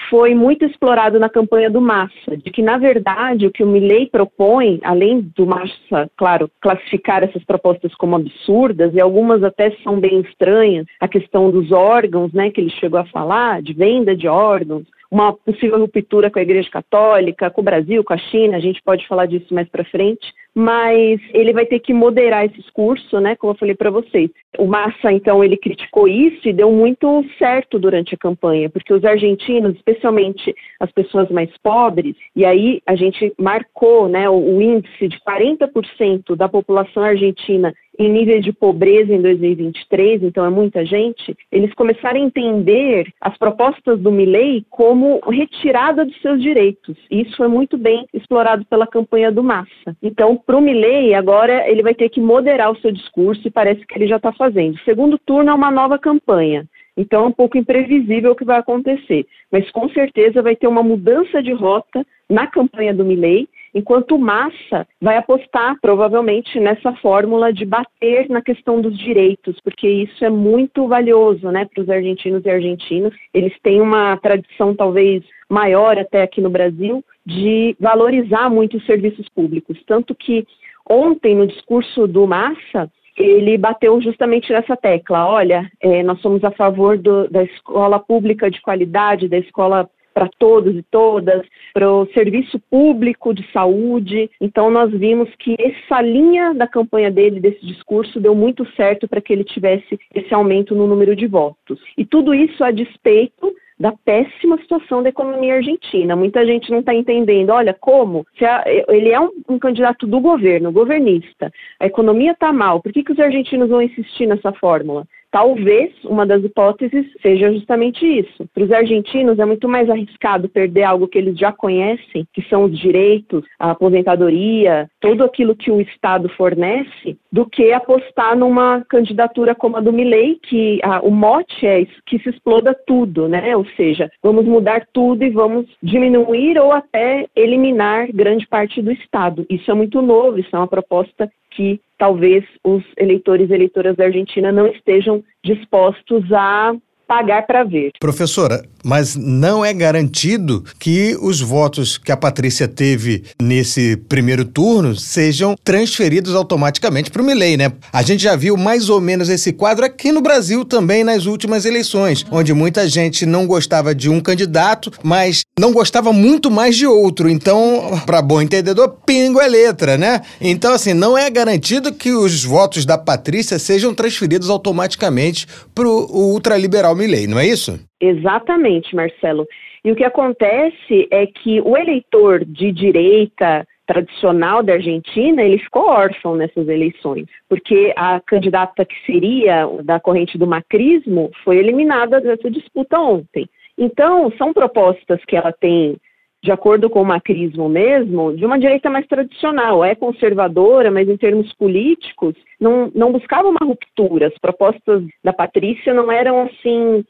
foi muito explorado na campanha do Massa, de que, na verdade, o que o Milley propõe, além do Massa, claro, classificar essas propostas como absurdas, e algumas até são bem estranhas, a questão dos órgãos, né, que ele chegou a falar, de venda de órgãos, uma possível ruptura com a Igreja Católica, com o Brasil, com a China, a gente pode falar disso mais para frente, mas ele vai ter que moderar esse discurso, né, como eu falei para vocês. O Massa, então, ele criticou isso e deu muito certo durante a campanha, porque os argentinos, especialmente as pessoas mais pobres, e aí a gente marcou, né, o, índice de 40% da população argentina em níveis de pobreza em 2023, então é muita gente, eles começaram a entender as propostas do Milley como retirada dos seus direitos. Isso foi muito bem explorado pela campanha do Massa. Então, para o Milley, agora ele vai ter que moderar o seu discurso e parece que ele já está fazendo. O segundo turno é uma nova campanha. Então é um pouco imprevisível o que vai acontecer. Mas com certeza vai ter uma mudança de rota na campanha do Milley enquanto Massa vai apostar provavelmente nessa fórmula de bater na questão dos direitos, porque isso é muito valioso né, para os argentinos e argentinas. Eles têm uma tradição talvez maior até aqui no Brasil de valorizar muito os serviços públicos, tanto que ontem no discurso do Massa ele bateu justamente nessa tecla. Olha, é, nós somos a favor do, da escola pública de qualidade, da escola para todos e todas, para o serviço público de saúde. Então, nós vimos que essa linha da campanha dele, desse discurso, deu muito certo para que ele tivesse esse aumento no número de votos. E tudo isso a despeito da péssima situação da economia argentina. Muita gente não está entendendo. Olha, como? A, ele é um, um, candidato do governo, governista. A economia está mal. Por que, que os argentinos vão insistir nessa fórmula? Talvez uma das hipóteses seja justamente isso. Para os argentinos é muito mais arriscado perder algo que eles já conhecem, que são os direitos, a aposentadoria, tudo aquilo que o Estado fornece, do que apostar numa candidatura como a do Milley, que o mote é que se exploda tudo, né? Ou seja, vamos mudar tudo e vamos diminuir ou até eliminar grande parte do Estado. Isso é muito novo, isso é uma proposta que talvez os eleitores e eleitoras da Argentina não estejam dispostos a pagar para ver. Professora, mas não é garantido que os votos que a Patrícia teve nesse primeiro turno sejam transferidos automaticamente para o Milley, né? A gente já viu mais ou menos esse quadro aqui no Brasil também nas últimas eleições, onde muita gente não gostava de um candidato, mas não gostava muito mais de outro. Então, para bom entendedor, pingo é letra, né? Então, assim, não é garantido que os votos da Patrícia sejam transferidos automaticamente para o ultraliberal Milley, não é isso? Exatamente, Marcelo. E o que acontece é que o eleitor de direita tradicional da Argentina, ele ficou órfão nessas eleições, porque a candidata que seria da corrente do macrismo foi eliminada dessa disputa ontem. Então, são propostas que ela tem de acordo com o macrismo mesmo, de uma direita mais tradicional. É conservadora, mas em termos políticos, não, não buscava uma ruptura. As propostas da Patrícia não eram assim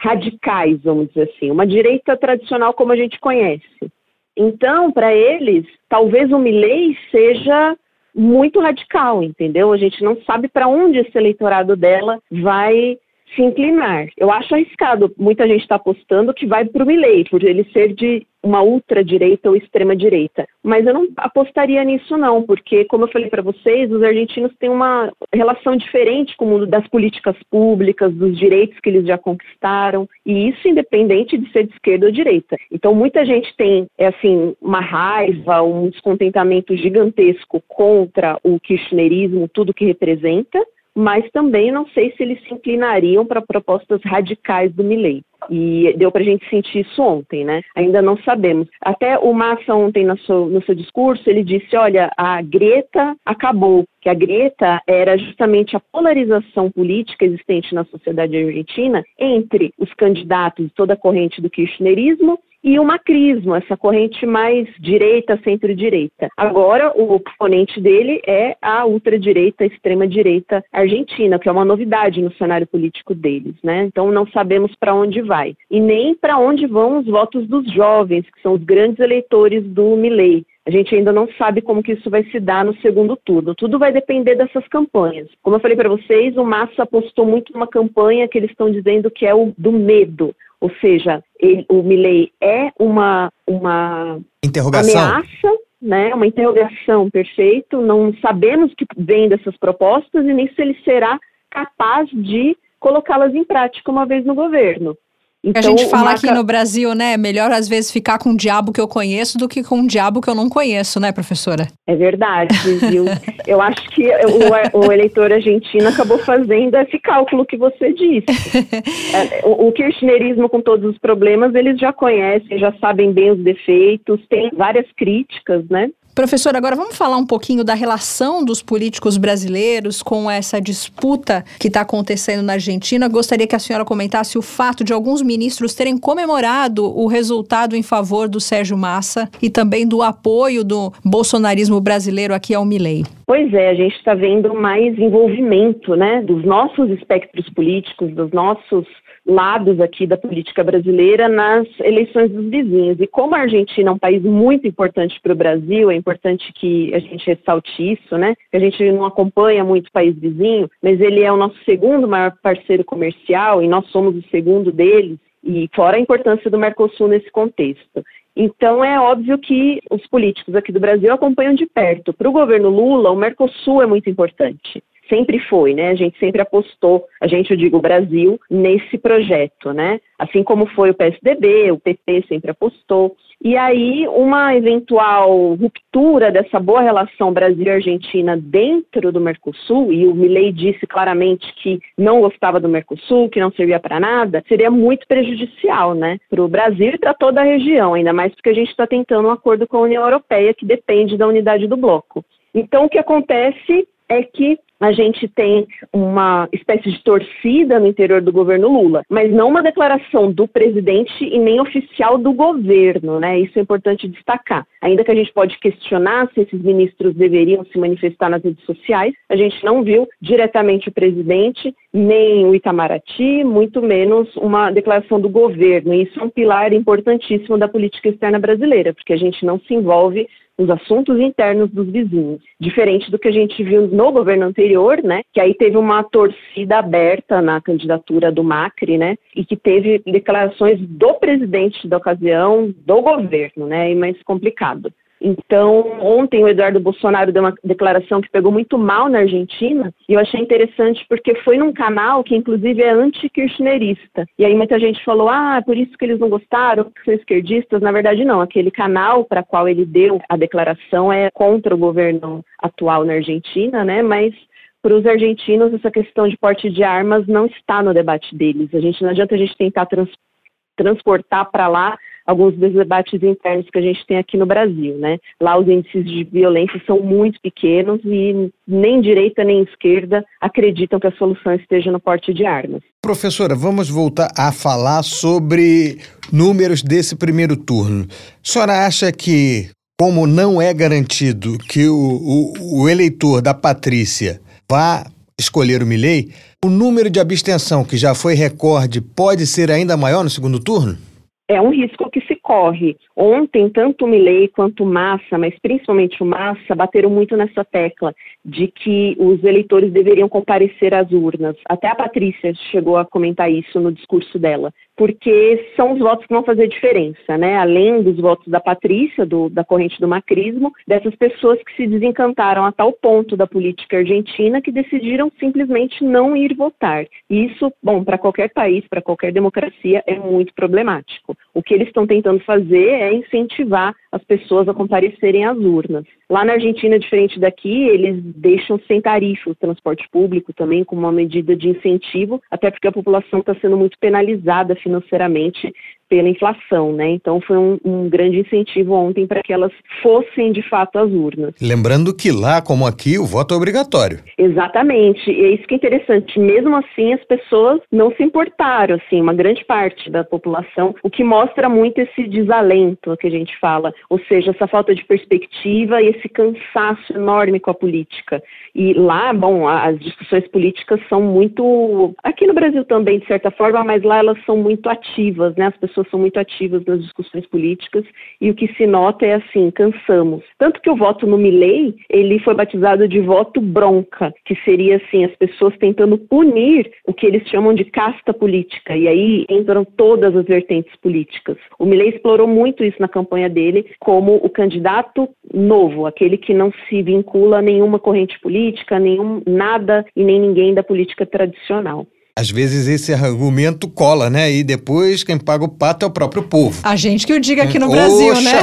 radicais, vamos dizer assim, uma direita tradicional como a gente conhece. Então, para eles, talvez o Milley seja muito radical, entendeu? A gente não sabe para onde esse eleitorado dela vai se inclinar. Eu acho arriscado. Muita gente está apostando que vai para o Milley, por ele ser de uma ultradireita ou extrema-direita. Mas eu não apostaria nisso, não, porque, como eu falei para vocês, os argentinos têm uma relação diferente com o mundo das políticas públicas, dos direitos que eles já conquistaram, e isso independente de ser de esquerda ou direita. Então, muita gente tem, é assim, uma raiva, um descontentamento gigantesco contra o kirchnerismo, tudo que representa, mas também não sei se eles se inclinariam para propostas radicais do Milley. E deu para a gente sentir isso ontem, né? Ainda não sabemos. Até o Massa ontem no seu, no seu discurso, ele disse, olha, a Greta acabou, que a Greta era justamente a polarização política existente na sociedade argentina entre os candidatos de toda a corrente do kirchnerismo e o macrismo, essa corrente mais direita, centro-direita. Agora, o oponente dele é a ultradireita, extrema-direita argentina, que é uma novidade no cenário político deles, né? Então, não sabemos para onde vai. E nem para onde vão os votos dos jovens, que são os grandes eleitores do Milley. A gente ainda não sabe como que isso vai se dar no segundo turno. Tudo vai depender dessas campanhas. Como eu falei para vocês, o Massa apostou muito numa campanha que eles estão dizendo que é o do medo. Ou seja, ele, o Milley é uma, uma ameaça, né, uma interrogação, perfeito. Não sabemos que vem dessas propostas e nem se ele será capaz de colocá-las em prática uma vez no governo. Então, a gente fala marca... aqui no Brasil, né? Melhor às vezes ficar com um diabo que eu conheço do que com um diabo que eu não conheço, né, professora? É verdade, viu? eu acho que o, o, eleitor argentino acabou fazendo esse cálculo que você disse. É, o, o kirchnerismo, com todos os problemas, eles já conhecem, já sabem bem os defeitos, tem várias críticas, né? Professor, agora vamos falar um pouquinho da relação dos políticos brasileiros com essa disputa que está acontecendo na Argentina. Gostaria que a senhora comentasse o fato de alguns ministros terem comemorado o resultado em favor do Sérgio Massa e também do apoio do bolsonarismo brasileiro aqui ao Milei. Pois é, a gente está vendo mais envolvimento né, dos nossos espectros políticos, dos nossos lados aqui da política brasileira nas eleições dos vizinhos. E como a Argentina é um país muito importante para o Brasil, é importante que a gente ressalte isso, né? A gente não acompanha muito o país vizinho, mas ele é o nosso segundo maior parceiro comercial e nós somos o segundo deles. E fora a importância do Mercosul nesse contexto. Então, é óbvio que os políticos aqui do Brasil acompanham de perto. Para o governo Lula, o Mercosul é muito importante sempre foi, né? A gente sempre apostou, a gente, eu digo, o Brasil, nesse projeto, né? Assim como foi o PSDB, o PP sempre apostou. E aí, uma eventual ruptura dessa boa relação Brasil-Argentina dentro do Mercosul, e o Milley disse claramente que não gostava do Mercosul, que não servia para nada, seria muito prejudicial, né? Para o Brasil e para toda a região, ainda mais porque a gente está tentando um acordo com a União Europeia, que depende da unidade do bloco. Então, o que acontece é que a gente tem uma espécie de torcida no interior do governo Lula, mas não uma declaração do presidente e nem oficial do governo, né? Isso é importante destacar. Ainda que a gente pode questionar se esses ministros deveriam se manifestar nas redes sociais, a gente não viu diretamente o presidente, nem o Itamaraty, muito menos uma declaração do governo. E isso é um pilar importantíssimo da política externa brasileira, porque a gente não se envolve os assuntos internos dos vizinhos, diferente do que a gente viu no governo anterior, né, que aí teve uma torcida aberta na candidatura do Macri, né, e que teve declarações do presidente da ocasião, do governo, né, e mais complicado. Então, ontem o Eduardo Bolsonaro deu uma declaração que pegou muito mal na Argentina, e eu achei interessante porque foi num canal que, inclusive, é anti-kirchnerista. E aí muita gente falou, ah, por isso que eles não gostaram, que são esquerdistas. Na verdade, não. Aquele canal para qual ele deu a declaração é contra o governo atual na Argentina, né? Mas para os argentinos, essa questão de porte de armas não está no debate deles. A gente não adianta a gente tentar trans, transportar para lá alguns dos debates internos que a gente tem aqui no Brasil, né? Lá os índices de violência são muito pequenos e nem direita nem esquerda acreditam que a solução esteja no porte de armas. Professora, vamos voltar a falar sobre números desse primeiro turno. A senhora acha que, como não é garantido que o, o, o eleitor da Patrícia vá escolher o Milley, o número de abstenção, que já foi recorde, pode ser ainda maior no segundo turno? É um risco que se corre. Ontem, tanto o Milley quanto o Massa, mas principalmente o Massa, bateram muito nessa tecla de que os eleitores deveriam comparecer às urnas. Até a Patrícia chegou a comentar isso no discurso dela, porque são os votos que vão fazer diferença, né? Além dos votos da Patrícia, do, da corrente do macrismo, dessas pessoas que se desencantaram a tal ponto da política argentina que decidiram simplesmente não ir votar. Isso, bom, para qualquer país, para qualquer democracia, é muito problemático. O que eles estão tentando fazer é incentivar as pessoas a comparecerem às urnas. Lá na Argentina, diferente daqui, eles deixam sem tarifa o transporte público também como uma medida de incentivo, até porque a população está sendo muito penalizada financeiramente pela inflação, né? Então foi um, um grande incentivo ontem para que elas fossem de fato às urnas. Lembrando que lá, como aqui, o voto é obrigatório. Exatamente, e é isso que é interessante. Mesmo assim, as pessoas não se importaram, assim, uma grande parte da população, o que mostra muito esse desalento que a gente fala, ou seja, essa falta de perspectiva e esse cansaço enorme com a política. E lá, bom, as discussões políticas são muito, aqui no Brasil também de certa forma, mas lá elas são muito ativas, né? As pessoas pessoas são muito ativas nas discussões políticas e o que se nota é assim, cansamos. Tanto que o voto no Milley, ele foi batizado de voto bronca, que seria assim, as pessoas tentando punir o que eles chamam de casta política, e aí entram todas as vertentes políticas. O Milley explorou muito isso na campanha dele como o candidato novo, aquele que não se vincula a nenhuma corrente política, nenhum nada e nem ninguém da política tradicional. Às vezes esse argumento cola, né? E depois quem paga o pato é o próprio povo. A gente que o diga aqui no Brasil, né?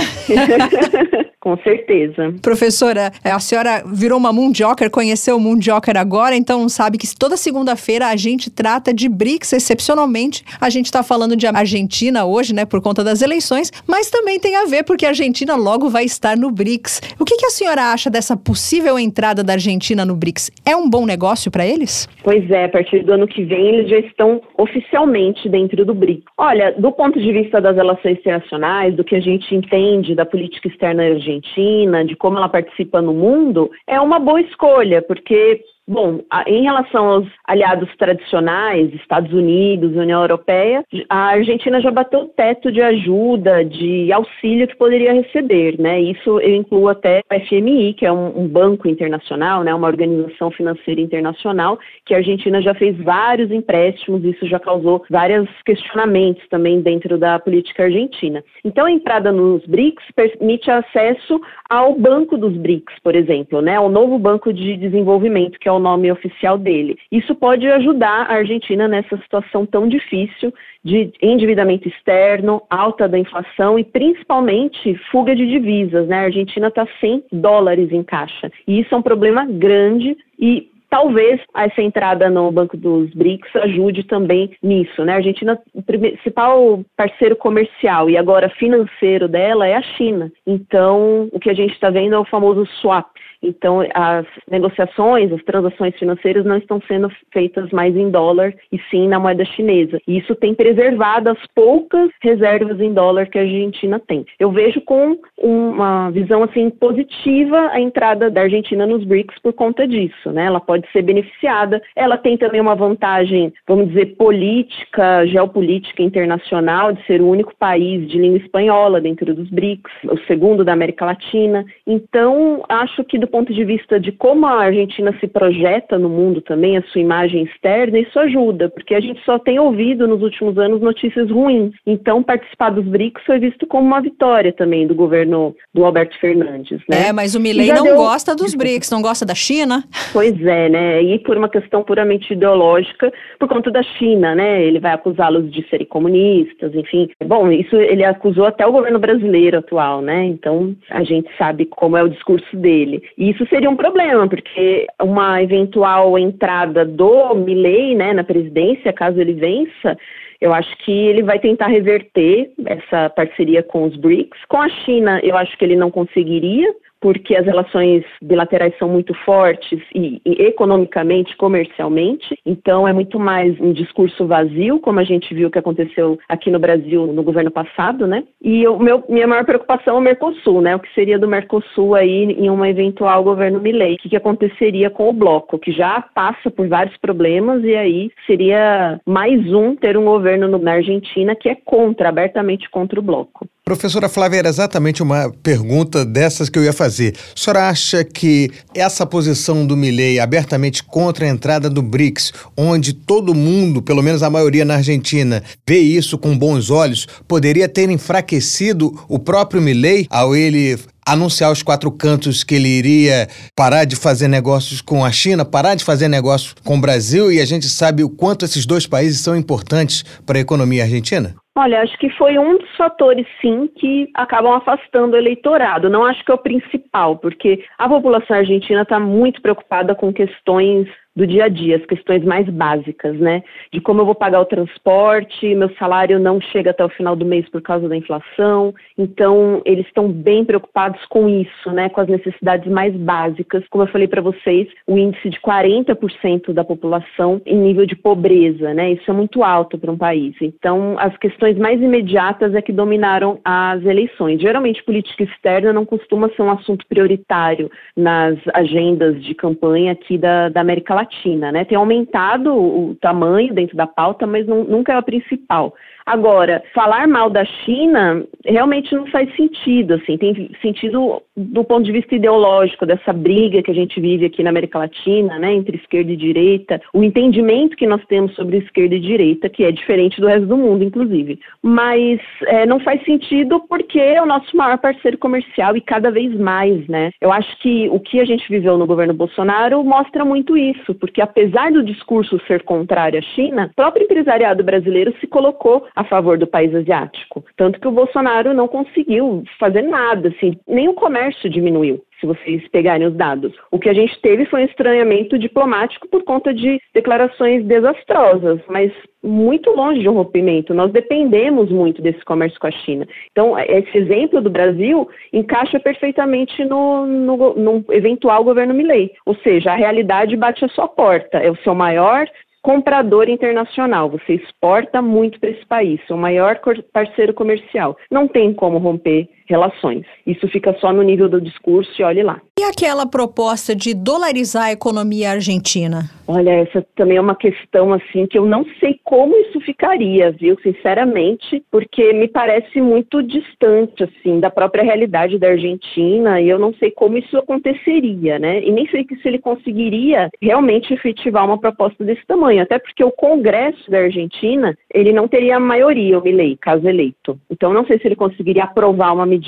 Com certeza. Professora, a senhora virou uma Mundioker, conheceu o Mundioker agora, então sabe que toda segunda-feira a gente trata de BRICS, excepcionalmente. A gente está falando de Argentina hoje, né, por conta das eleições, mas também tem a ver porque a Argentina logo vai estar no BRICS. O que, que a senhora acha dessa possível entrada da Argentina no BRICS? É um bom negócio para eles? Pois é, a partir do ano que vem eles já estão oficialmente dentro do BRICS. Olha, do ponto de vista das relações internacionais, do que a gente entende da política externa argentina, Argentina, de como ela participa no mundo, é uma boa escolha, porque Bom, em relação aos aliados tradicionais, Estados Unidos, União Europeia, a Argentina já bateu o teto de ajuda, de auxílio que poderia receber, né? Isso eu incluo até o FMI, que é um, um banco internacional, né? Uma organização financeira internacional, que a Argentina já fez vários empréstimos, isso já causou vários questionamentos também dentro da política argentina. Então, a entrada nos BRICS permite acesso ao Banco dos BRICS, por exemplo, né? Ao novo Banco de Desenvolvimento, que é o o nome oficial dele. Isso pode ajudar a Argentina nessa situação tão difícil de endividamento externo, alta da inflação e principalmente fuga de divisas. Né? A Argentina está sem dólares em caixa. E isso é um problema grande e Talvez essa entrada no Banco dos BRICS ajude também nisso, né? A Argentina, o principal parceiro comercial e agora financeiro dela é a China. Então, o que a gente está vendo é o famoso swap, então, as negociações, as transações financeiras não estão sendo feitas mais em dólar e sim na moeda chinesa. E isso tem preservado as poucas reservas em dólar que a Argentina tem. Eu vejo com uma visão assim positiva a entrada da Argentina nos BRICS por conta disso, né? Ela pode ser beneficiada. Ela tem também uma vantagem, vamos dizer, política, geopolítica internacional de ser o único país de língua espanhola dentro dos BRICS, o segundo da América Latina. Então, acho que do ponto de vista de como a Argentina se projeta no mundo também, a sua imagem externa, isso ajuda, porque a gente só tem ouvido nos últimos anos notícias ruins. Então, participar dos BRICS foi visto como uma vitória também do governo do Alberto Fernandes, né? É, mas o Milei não deu... gosta dos BRICS, não gosta da China. Pois é, né? E por uma questão puramente ideológica, por conta da China, né? Ele vai acusá-los de serem comunistas, enfim. Bom, isso ele acusou até o governo brasileiro atual, né? Então, a gente sabe como é o discurso dele. E isso seria um problema, porque uma eventual entrada do Milley né, na presidência, caso ele vença, eu acho que ele vai tentar reverter essa parceria com os BRICS. Com a China, eu acho que ele não conseguiria, porque as relações bilaterais são muito fortes e, e, economicamente, comercialmente, então é muito mais um discurso vazio, como a gente viu que aconteceu aqui no Brasil no governo passado, né? E o meu, minha maior preocupação é o Mercosul, né? O que seria do Mercosul aí em um eventual governo Milei? O que, que aconteceria com o bloco, que já passa por vários problemas e aí seria mais um ter um governo na Argentina que é contra, abertamente contra o bloco. Professora Flávia, era exatamente uma pergunta dessas que eu ia fazer. A senhora acha que essa posição do Milley abertamente contra a entrada do BRICS, onde todo mundo, pelo menos a maioria na Argentina, vê isso com bons olhos, poderia ter enfraquecido o próprio Milley ao ele anunciar os quatro cantos que ele iria parar de fazer negócios com a China, parar de fazer negócios com o Brasil, e a gente sabe o quanto esses dois países são importantes para a economia argentina? Olha, acho que foi um dos fatores, sim, que acabam afastando o eleitorado. Não acho que é o principal, porque a população argentina está muito preocupada com questões do dia a dia, as questões mais básicas, né? De como eu vou pagar o transporte, meu salário não chega até o final do mês por causa da inflação. Então, eles estão bem preocupados com isso, né? Com as necessidades mais básicas. Como eu falei para vocês, o índice de 40% da população em nível de pobreza, né? Isso é muito alto para um país. Então, as questões mais imediatas é que dominaram as eleições. Geralmente, política externa não costuma ser um assunto prioritário nas agendas de campanha aqui da, da América Latina. Latina, né? Tem aumentado o tamanho dentro da pauta, mas não, nunca é a principal. Agora, falar mal da China realmente não faz sentido, assim, tem sentido do ponto de vista ideológico dessa briga que a gente vive aqui na América Latina, né, entre esquerda e direita, o entendimento que nós temos sobre esquerda e direita, que é diferente do resto do mundo, inclusive. Mas é, não faz sentido porque é o nosso maior parceiro comercial e cada vez mais, né? Eu acho que o que a gente viveu no governo Bolsonaro mostra muito isso, porque apesar do discurso ser contrário à China, o próprio empresariado brasileiro se colocou a favor do país asiático. Tanto que o Bolsonaro não conseguiu fazer nada, assim, nem o comércio diminuiu se vocês pegarem os dados. O que a gente teve foi um estranhamento diplomático por conta de declarações desastrosas, mas muito longe de um rompimento. Nós dependemos muito desse comércio com a China. Então, esse exemplo do Brasil encaixa perfeitamente no, no, no eventual governo Milley. Ou seja, a realidade bate a sua porta. É o seu maior comprador internacional, você exporta muito para esse país, é o maior parceiro comercial. Não tem como romper relações. Isso fica só no nível do discurso e olhe lá. E aquela proposta de dolarizar a economia argentina? Olha, essa também é uma questão assim que eu não sei como isso ficaria, viu, sinceramente, porque me parece muito distante assim da própria realidade da Argentina e eu não sei como isso aconteceria, né? E nem sei se ele conseguiria realmente efetivar uma proposta desse tamanho, até porque o Congresso da Argentina, ele não teria maioria, o Milei, caso eleito. Então não sei se ele conseguiria aprovar uma medida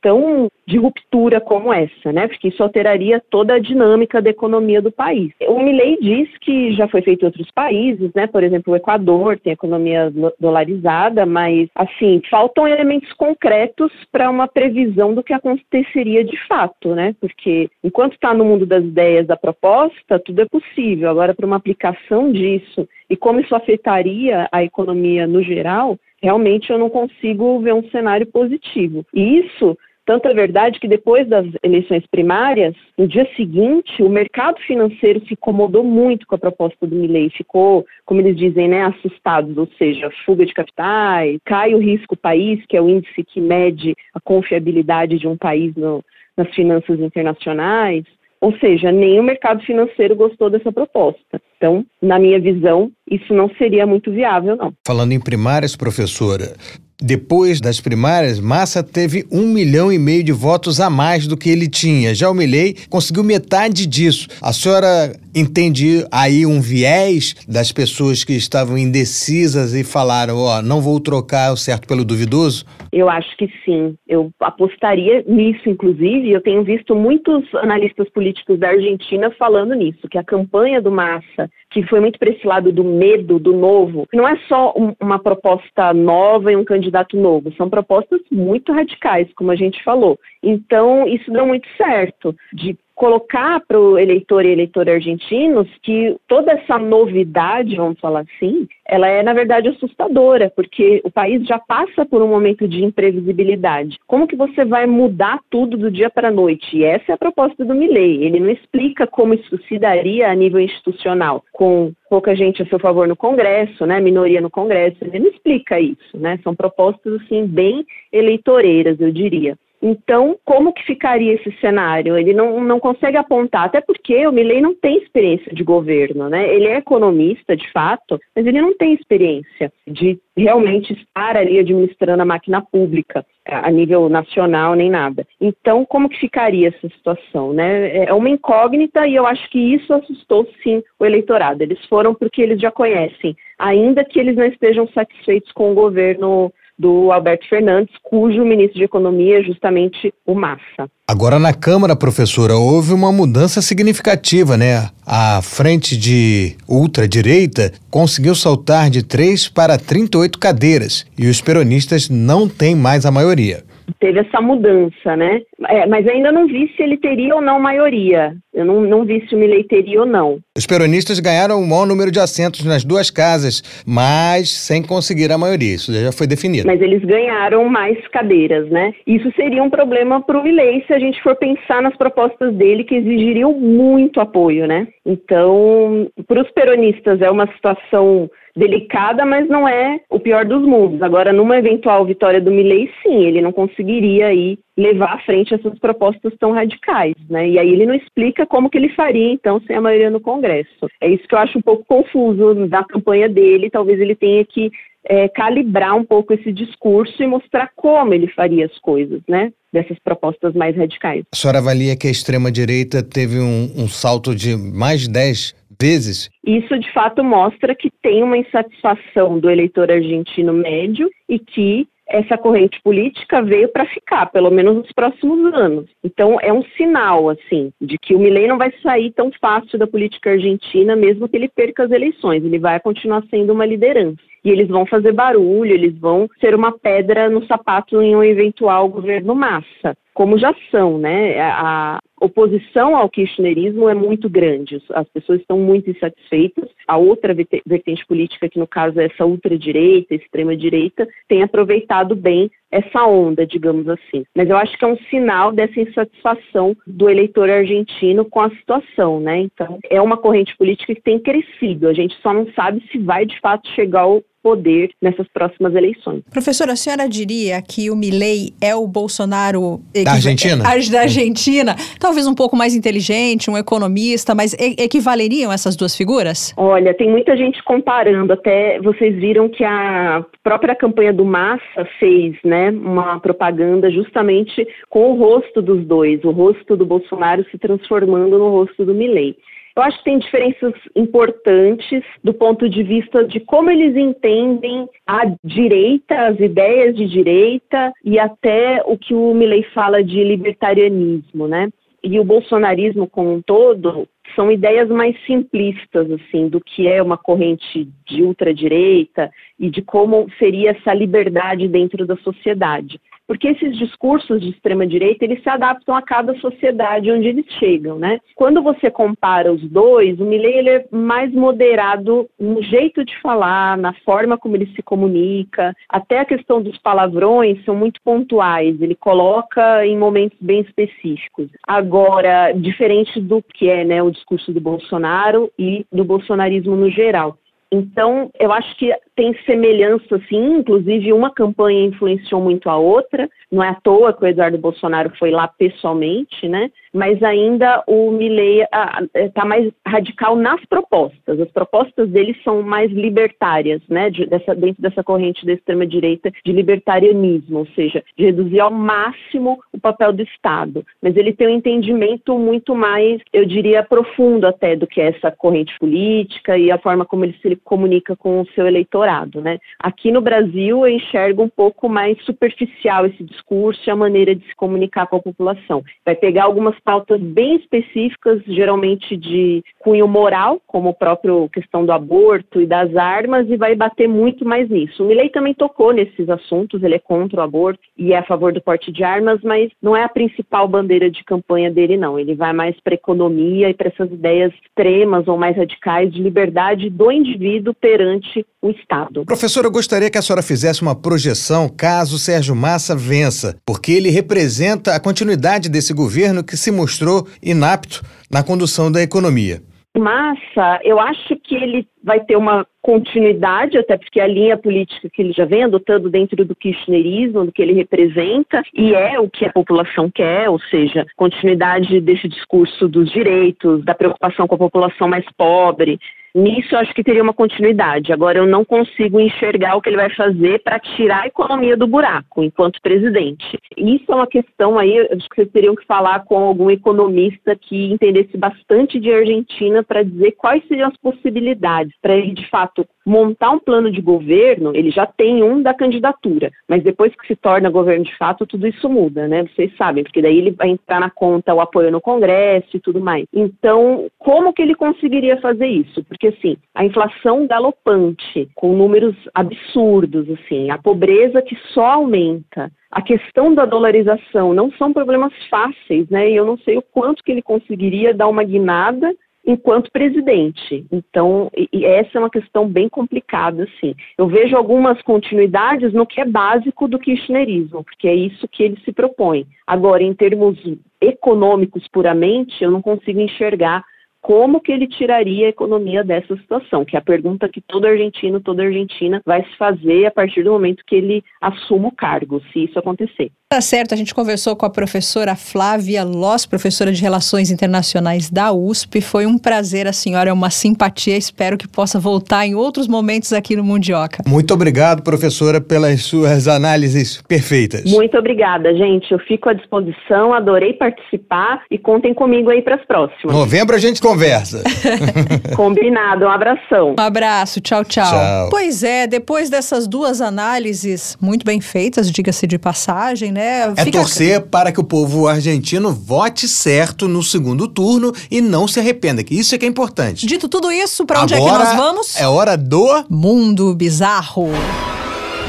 tão de ruptura como essa, né? Porque isso alteraria toda a dinâmica da economia do país. O Milley diz que já foi feito em outros países, né? Por exemplo, o Equador tem economia dolarizada, mas assim faltam elementos concretos para uma previsão do que aconteceria de fato, né? Porque enquanto está no mundo das ideias da proposta, tudo é possível. Agora, para uma aplicação disso e como isso afetaria a economia no geral, realmente eu não consigo ver um cenário positivo. E isso tanto é verdade que depois das eleições primárias, no dia seguinte, o mercado financeiro se incomodou muito com a proposta do Milley, ficou, como eles dizem, né, assustados, ou seja, fuga de capitais, cai o risco país, que é o índice que mede a confiabilidade de um país no, nas finanças internacionais. Ou seja, nem o mercado financeiro gostou dessa proposta. Então, na minha visão, isso não seria muito viável, não. Falando em primárias, professora, depois das primárias, Massa teve um milhão e meio de votos a mais do que ele tinha. Já o Milley conseguiu metade disso. A senhora entende aí um viés das pessoas que estavam indecisas e falaram, ó, oh, não vou trocar o certo pelo duvidoso? Eu acho que sim. Eu apostaria nisso, inclusive. Eu tenho visto muitos analistas políticos da Argentina falando nisso, que a campanha do Massa que foi muito para esse lado do medo, do novo. Não é só um, uma proposta nova e um candidato novo, são propostas muito radicais, como a gente falou. Então, isso deu muito certo, de colocar para o eleitor e eleitora argentinos que toda essa novidade, vamos falar assim, ela é na verdade assustadora, porque o país já passa por um momento de imprevisibilidade. Como que você vai mudar tudo do dia para a noite? E essa é a proposta do Milley. Ele não explica como isso se daria a nível institucional, com pouca gente a seu favor no Congresso, né, minoria no Congresso. Ele não explica isso, né? São propostas assim bem eleitoreiras, eu diria. Então, como que ficaria esse cenário? Ele não, não consegue apontar, até porque o Milley não tem experiência de governo, né? Ele é economista, de fato, mas ele não tem experiência de realmente estar ali administrando a máquina pública a nível nacional nem nada. Então, como que ficaria essa situação, né? É uma incógnita e eu acho que isso assustou sim o eleitorado. Eles foram porque eles já conhecem, ainda que eles não estejam satisfeitos com o governo do Alberto Fernandes, cujo ministro de Economia é justamente o Massa. Agora, na Câmara, professora, houve uma mudança significativa, né? A frente de ultradireita conseguiu saltar de 3 para 38 cadeiras e os peronistas não têm mais a maioria teve essa mudança, né? É, mas ainda não vi se ele teria ou não maioria. Eu não, não vi se o Milley teria ou não. Os peronistas ganharam um maior número de assentos nas duas casas, mas sem conseguir a maioria. Isso já foi definido. Mas eles ganharam mais cadeiras, né? Isso seria um problema para o Milley se a gente for pensar nas propostas dele que exigiriam muito apoio, né? Então, para os peronistas é uma situação delicada, mas não é o pior dos mundos. Agora, numa eventual vitória do Milley, sim, ele não conseguiria aí levar à frente essas propostas tão radicais, né? E aí ele não explica como que ele faria, então, sem a maioria no Congresso. É isso que eu acho um pouco confuso da campanha dele. Talvez ele tenha que é, calibrar um pouco esse discurso e mostrar como ele faria as coisas, né? Dessas propostas mais radicais. A senhora avalia que a extrema-direita teve um, um salto de mais de 10 vezes. Isso de fato mostra que tem uma insatisfação do eleitor argentino médio e que essa corrente política veio para ficar, pelo menos nos próximos anos. Então é um sinal assim de que o Milei não vai sair tão fácil da política argentina, mesmo que ele perca as eleições. Ele vai continuar sendo uma liderança. E eles vão fazer barulho, eles vão ser uma pedra no sapato em um eventual governo massa, como já são, né? A, oposição ao kirchnerismo é muito grande, as pessoas estão muito insatisfeitas. A outra vertente política, que no caso é essa ultradireita, extrema-direita, tem aproveitado bem essa onda, digamos assim. Mas eu acho que é um sinal dessa insatisfação do eleitor argentino com a situação, né? Então, é uma corrente política que tem crescido. A gente só não sabe se vai de fato chegar ao poder nessas próximas eleições. Professora, a senhora diria que o Milley é o Bolsonaro da Argentina? Da Argentina, talvez um pouco mais inteligente, um economista, mas equivaleriam essas duas figuras? Olha, tem muita gente comparando, até vocês viram que a própria campanha do Massa fez, né, uma propaganda justamente com o rosto dos dois, o rosto do Bolsonaro se transformando no rosto do Milley. Eu acho que tem diferenças importantes do ponto de vista de como eles entendem a direita, as ideias de direita e até o que o Milley fala de libertarianismo, né? E o bolsonarismo como um todo são ideias mais simplistas assim do que é uma corrente de ultradireita e de como seria essa liberdade dentro da sociedade porque esses discursos de extrema direita eles se adaptam a cada sociedade onde eles chegam, né? Quando você compara os dois, o Milley ele é mais moderado no jeito de falar, na forma como ele se comunica, até a questão dos palavrões são muito pontuais. Ele coloca em momentos bem específicos. Agora, diferente do que é, né, o discurso do Bolsonaro e do bolsonarismo no geral. Então, eu acho que tem semelhança, sim, inclusive uma campanha influenciou muito a outra, não é à toa que o Eduardo Bolsonaro foi lá pessoalmente, né? Mas ainda o Milley está mais radical nas propostas. As propostas dele são mais libertárias, né? De, dessa, dentro dessa corrente da extrema direita de libertarianismo, ou seja, de reduzir ao máximo o papel do Estado. Mas ele tem um entendimento muito mais, eu diria, profundo até do que essa corrente política e a forma como ele se comunica com o seu eleitorado, né? Aqui no Brasil eu enxergo um pouco mais superficial esse discurso e a maneira de se comunicar com a população. Vai pegar algumas pautas bem específicas, geralmente de cunho moral, como a própria questão do aborto e das armas, e vai bater muito mais nisso. O Milley também tocou nesses assuntos, ele é contra o aborto e é a favor do porte de armas, mas não é a principal bandeira de campanha dele, não. Ele vai mais para economia e para essas ideias extremas ou mais radicais de liberdade do indivíduo perante o Estado. Professora, eu gostaria que a senhora fizesse uma projeção caso Sérgio Massa vença, porque ele representa a continuidade desse governo que se mostrou inapto na condução da economia. Massa, eu acho que ele vai ter uma continuidade, até porque a linha política que ele já vem adotando dentro do kirchnerismo, do que ele representa, e é o que a população quer, ou seja, continuidade desse discurso dos direitos, da preocupação com a população mais pobre, Nisso, acho que teria uma continuidade. Agora, eu não consigo enxergar o que ele vai fazer para tirar a economia do buraco enquanto presidente. Isso é uma questão aí, acho que vocês teriam que falar com algum economista que entendesse bastante de Argentina para dizer quais seriam as possibilidades para ele, de fato, montar um plano de governo, ele já tem um da candidatura, mas depois que se torna governo de fato, tudo isso muda, né? Vocês sabem, porque daí ele vai entrar na conta o apoio no Congresso e tudo mais. Então, como que ele conseguiria fazer isso? Porque, assim, a inflação galopante, com números absurdos, assim, a pobreza que só aumenta, a questão da dolarização não são problemas fáceis, né? E eu não sei o quanto que ele conseguiria dar uma guinada enquanto presidente. Então, essa é uma questão bem complicada, assim. Eu vejo algumas continuidades no que é básico do kirchnerismo, porque é isso que ele se propõe. Agora, em termos econômicos puramente, eu não consigo enxergar como que ele tiraria a economia dessa situação, que é a pergunta que todo argentino, toda argentina vai se fazer a partir do momento que ele assuma o cargo, se isso acontecer. Tá certo, a gente conversou com a professora Flávia Loss, professora de Relações Internacionais da USP. Foi um prazer, a senhora é uma simpatia. Espero que possa voltar em outros momentos aqui no Mundioca. Muito obrigado, professora, pelas suas análises perfeitas. Muito obrigada, gente. Eu fico à disposição, adorei participar e contem comigo aí para as próximas. Novembro a gente conversa. Combinado, um abração. Um abraço, tchau, tchau, Tchau. Pois é, depois dessas duas análises muito bem feitas, diga-se de passagem, né? É torcer para que o povo argentino vote certo no segundo turno e não se arrependa, que isso é que é importante. Dito tudo isso, para onde Agora é que nós vamos? É hora do Mundo bizarro.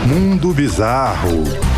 Mundo bizarro.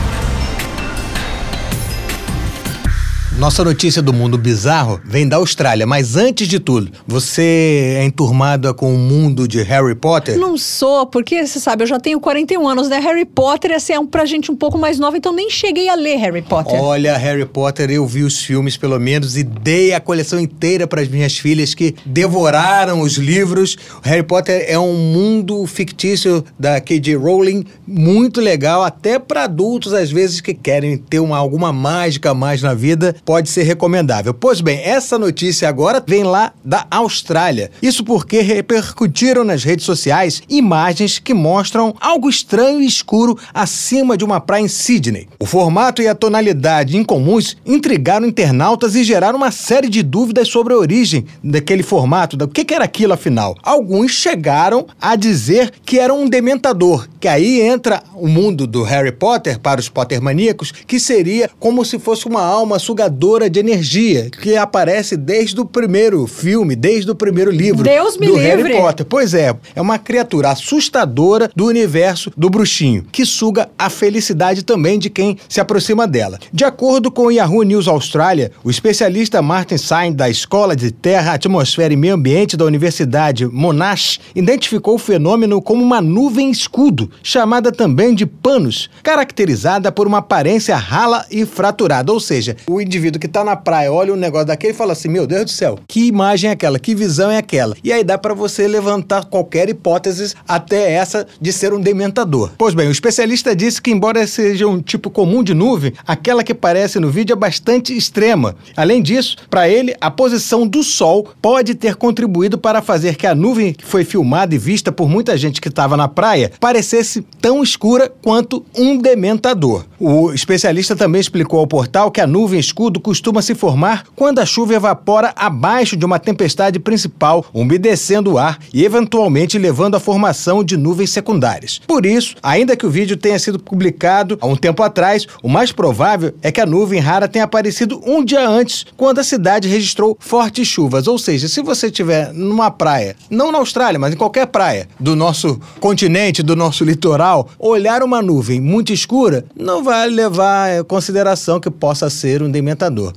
Nossa notícia do mundo bizarro vem da Austrália, mas antes de tudo, você é enturmada com o mundo de Harry Potter? Não sou, porque você sabe, eu já tenho 41 anos, né? Harry Potter esse é um pra gente um pouco mais nova, então nem cheguei a ler Harry Potter. Olha, Harry Potter, eu vi os filmes pelo menos e dei a coleção inteira para as minhas filhas que devoraram os livros. Harry Potter é um mundo fictício da K.J. Rowling muito legal, até para adultos às vezes que querem ter uma, alguma mágica a mais na vida, pode ser recomendável. Pois bem, essa notícia agora vem lá da Austrália. Isso porque repercutiram nas redes sociais imagens que mostram algo estranho e escuro acima de uma praia em Sydney. O formato e a tonalidade incomuns intrigaram internautas e geraram uma série de dúvidas sobre a origem daquele formato, do que que era aquilo afinal. Alguns chegaram a dizer que era um dementador, que aí entra o mundo do Harry Potter para os Pottermaníacos, que seria como se fosse uma alma sugadora de energia, que aparece desde o primeiro filme, desde o primeiro livro Deus me do livre. Harry Potter. Pois é, é uma criatura assustadora do universo do bruxinho, que suga a felicidade também de quem se aproxima dela. De acordo com o Yahoo News Austrália, o especialista Martin Sain da Escola de Terra, Atmosfera e Meio Ambiente da Universidade Monash identificou o fenômeno como uma nuvem escudo, chamada também de panos, caracterizada por uma aparência rala e fraturada, ou seja, o indivíduo que tá na praia olha um negócio daquele e fala assim: Meu Deus do céu, que imagem é aquela? Que visão é aquela? E aí dá para você levantar qualquer hipótese, até essa de ser um dementador. Pois bem, o especialista disse que, embora seja um tipo comum de nuvem, aquela que aparece no vídeo é bastante extrema. Além disso, para ele, a posição do Sol pode ter contribuído para fazer que a nuvem que foi filmada e vista por muita gente que estava na praia parecesse tão escura quanto um dementador. O especialista também explicou ao portal que a nuvem costuma se formar quando a chuva evapora abaixo de uma tempestade principal, umedecendo o ar e eventualmente levando à formação de nuvens secundárias. Por isso, ainda que o vídeo tenha sido publicado há um tempo atrás, o mais provável é que a nuvem rara tenha aparecido um dia antes, quando a cidade registrou fortes chuvas. Ou seja, se você estiver numa praia, não na Austrália, mas em qualquer praia do nosso continente, do nosso litoral, olhar uma nuvem muito escura não vai levar em consideração que possa ser um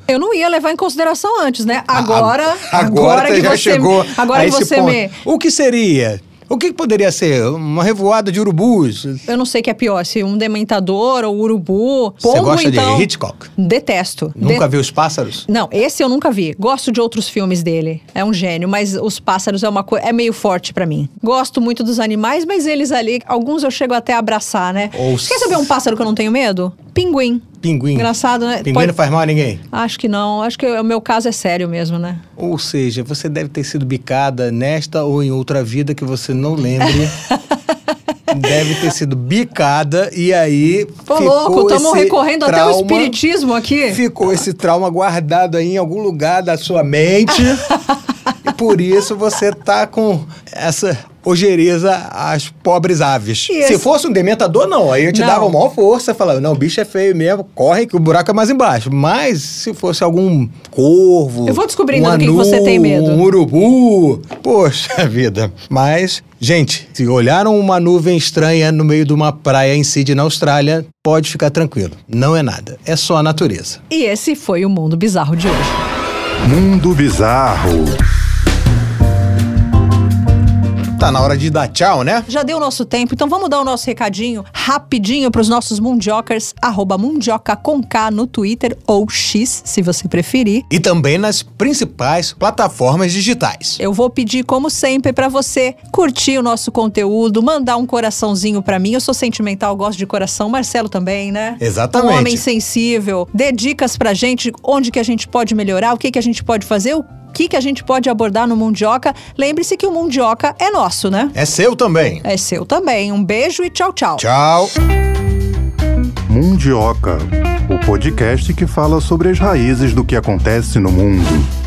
Eu não ia levar em consideração antes, né? Agora, A- agora, que já você, chegou agora a que você ponto. me O que seria? O que poderia ser? Uma revoada de urubus? Eu não sei o que é pior, se um dementador ou urubu. Você gosta então, de Hitchcock? Detesto. Nunca De- viu os pássaros? Não, esse eu nunca vi. Gosto de outros filmes dele. É um gênio, mas os pássaros é uma coisa. É meio forte pra mim. Gosto muito dos animais, mas eles ali, alguns eu chego até a abraçar, né? Ou Quer saber um pássaro que eu não tenho medo? Pinguim. Pinguim. Engraçado, né? Pinguim Pode- não faz mal a ninguém. Acho que não. Acho que o meu caso é sério mesmo, né? Ou seja, você deve ter sido bicada nesta ou em outra vida que você não lembre. deve ter sido bicada e aí. Pô, ficou louco, estamos recorrendo até ao trauma- espiritismo aqui. Ficou esse trauma guardado aí em algum lugar da sua mente. e por isso você tá com essa ojeriza as pobres aves. Se fosse um dementador, não. Aí eu te Não. dava maior força, falava, não, o bicho é feio mesmo, corre que o buraco é mais embaixo. Mas se fosse algum corvo. Eu vou descobrindo um do que que anu, você tem medo. Um urubu. Poxa vida. Mas, gente, se olharam uma nuvem estranha no meio de uma praia em Sydney, na Austrália, pode ficar tranquilo. Não é nada. É só a natureza. E esse foi o Mundo Bizarro de hoje. Mundo Bizarro. Tá na hora de dar tchau, né? Já deu o nosso tempo, então vamos dar o nosso recadinho rapidinho para os nossos mundiocas, arroba mundioca com K no Twitter ou X, se você preferir. E também nas principais plataformas digitais. Eu vou pedir, como sempre, para você curtir o nosso conteúdo, mandar um coraçãozinho para mim. Eu sou sentimental, gosto de coração. Marcelo também, né? Exatamente. Um homem sensível. Dê dicas pra gente onde que a gente pode melhorar, o que que a gente pode fazer, o que que a gente pode abordar no Mundioca. Lembre-se que o Mundioca é nosso, né? É seu também. É seu também. Um beijo e tchau, tchau. Tchau. Mundioca, o podcast que fala sobre as raízes do que acontece no mundo.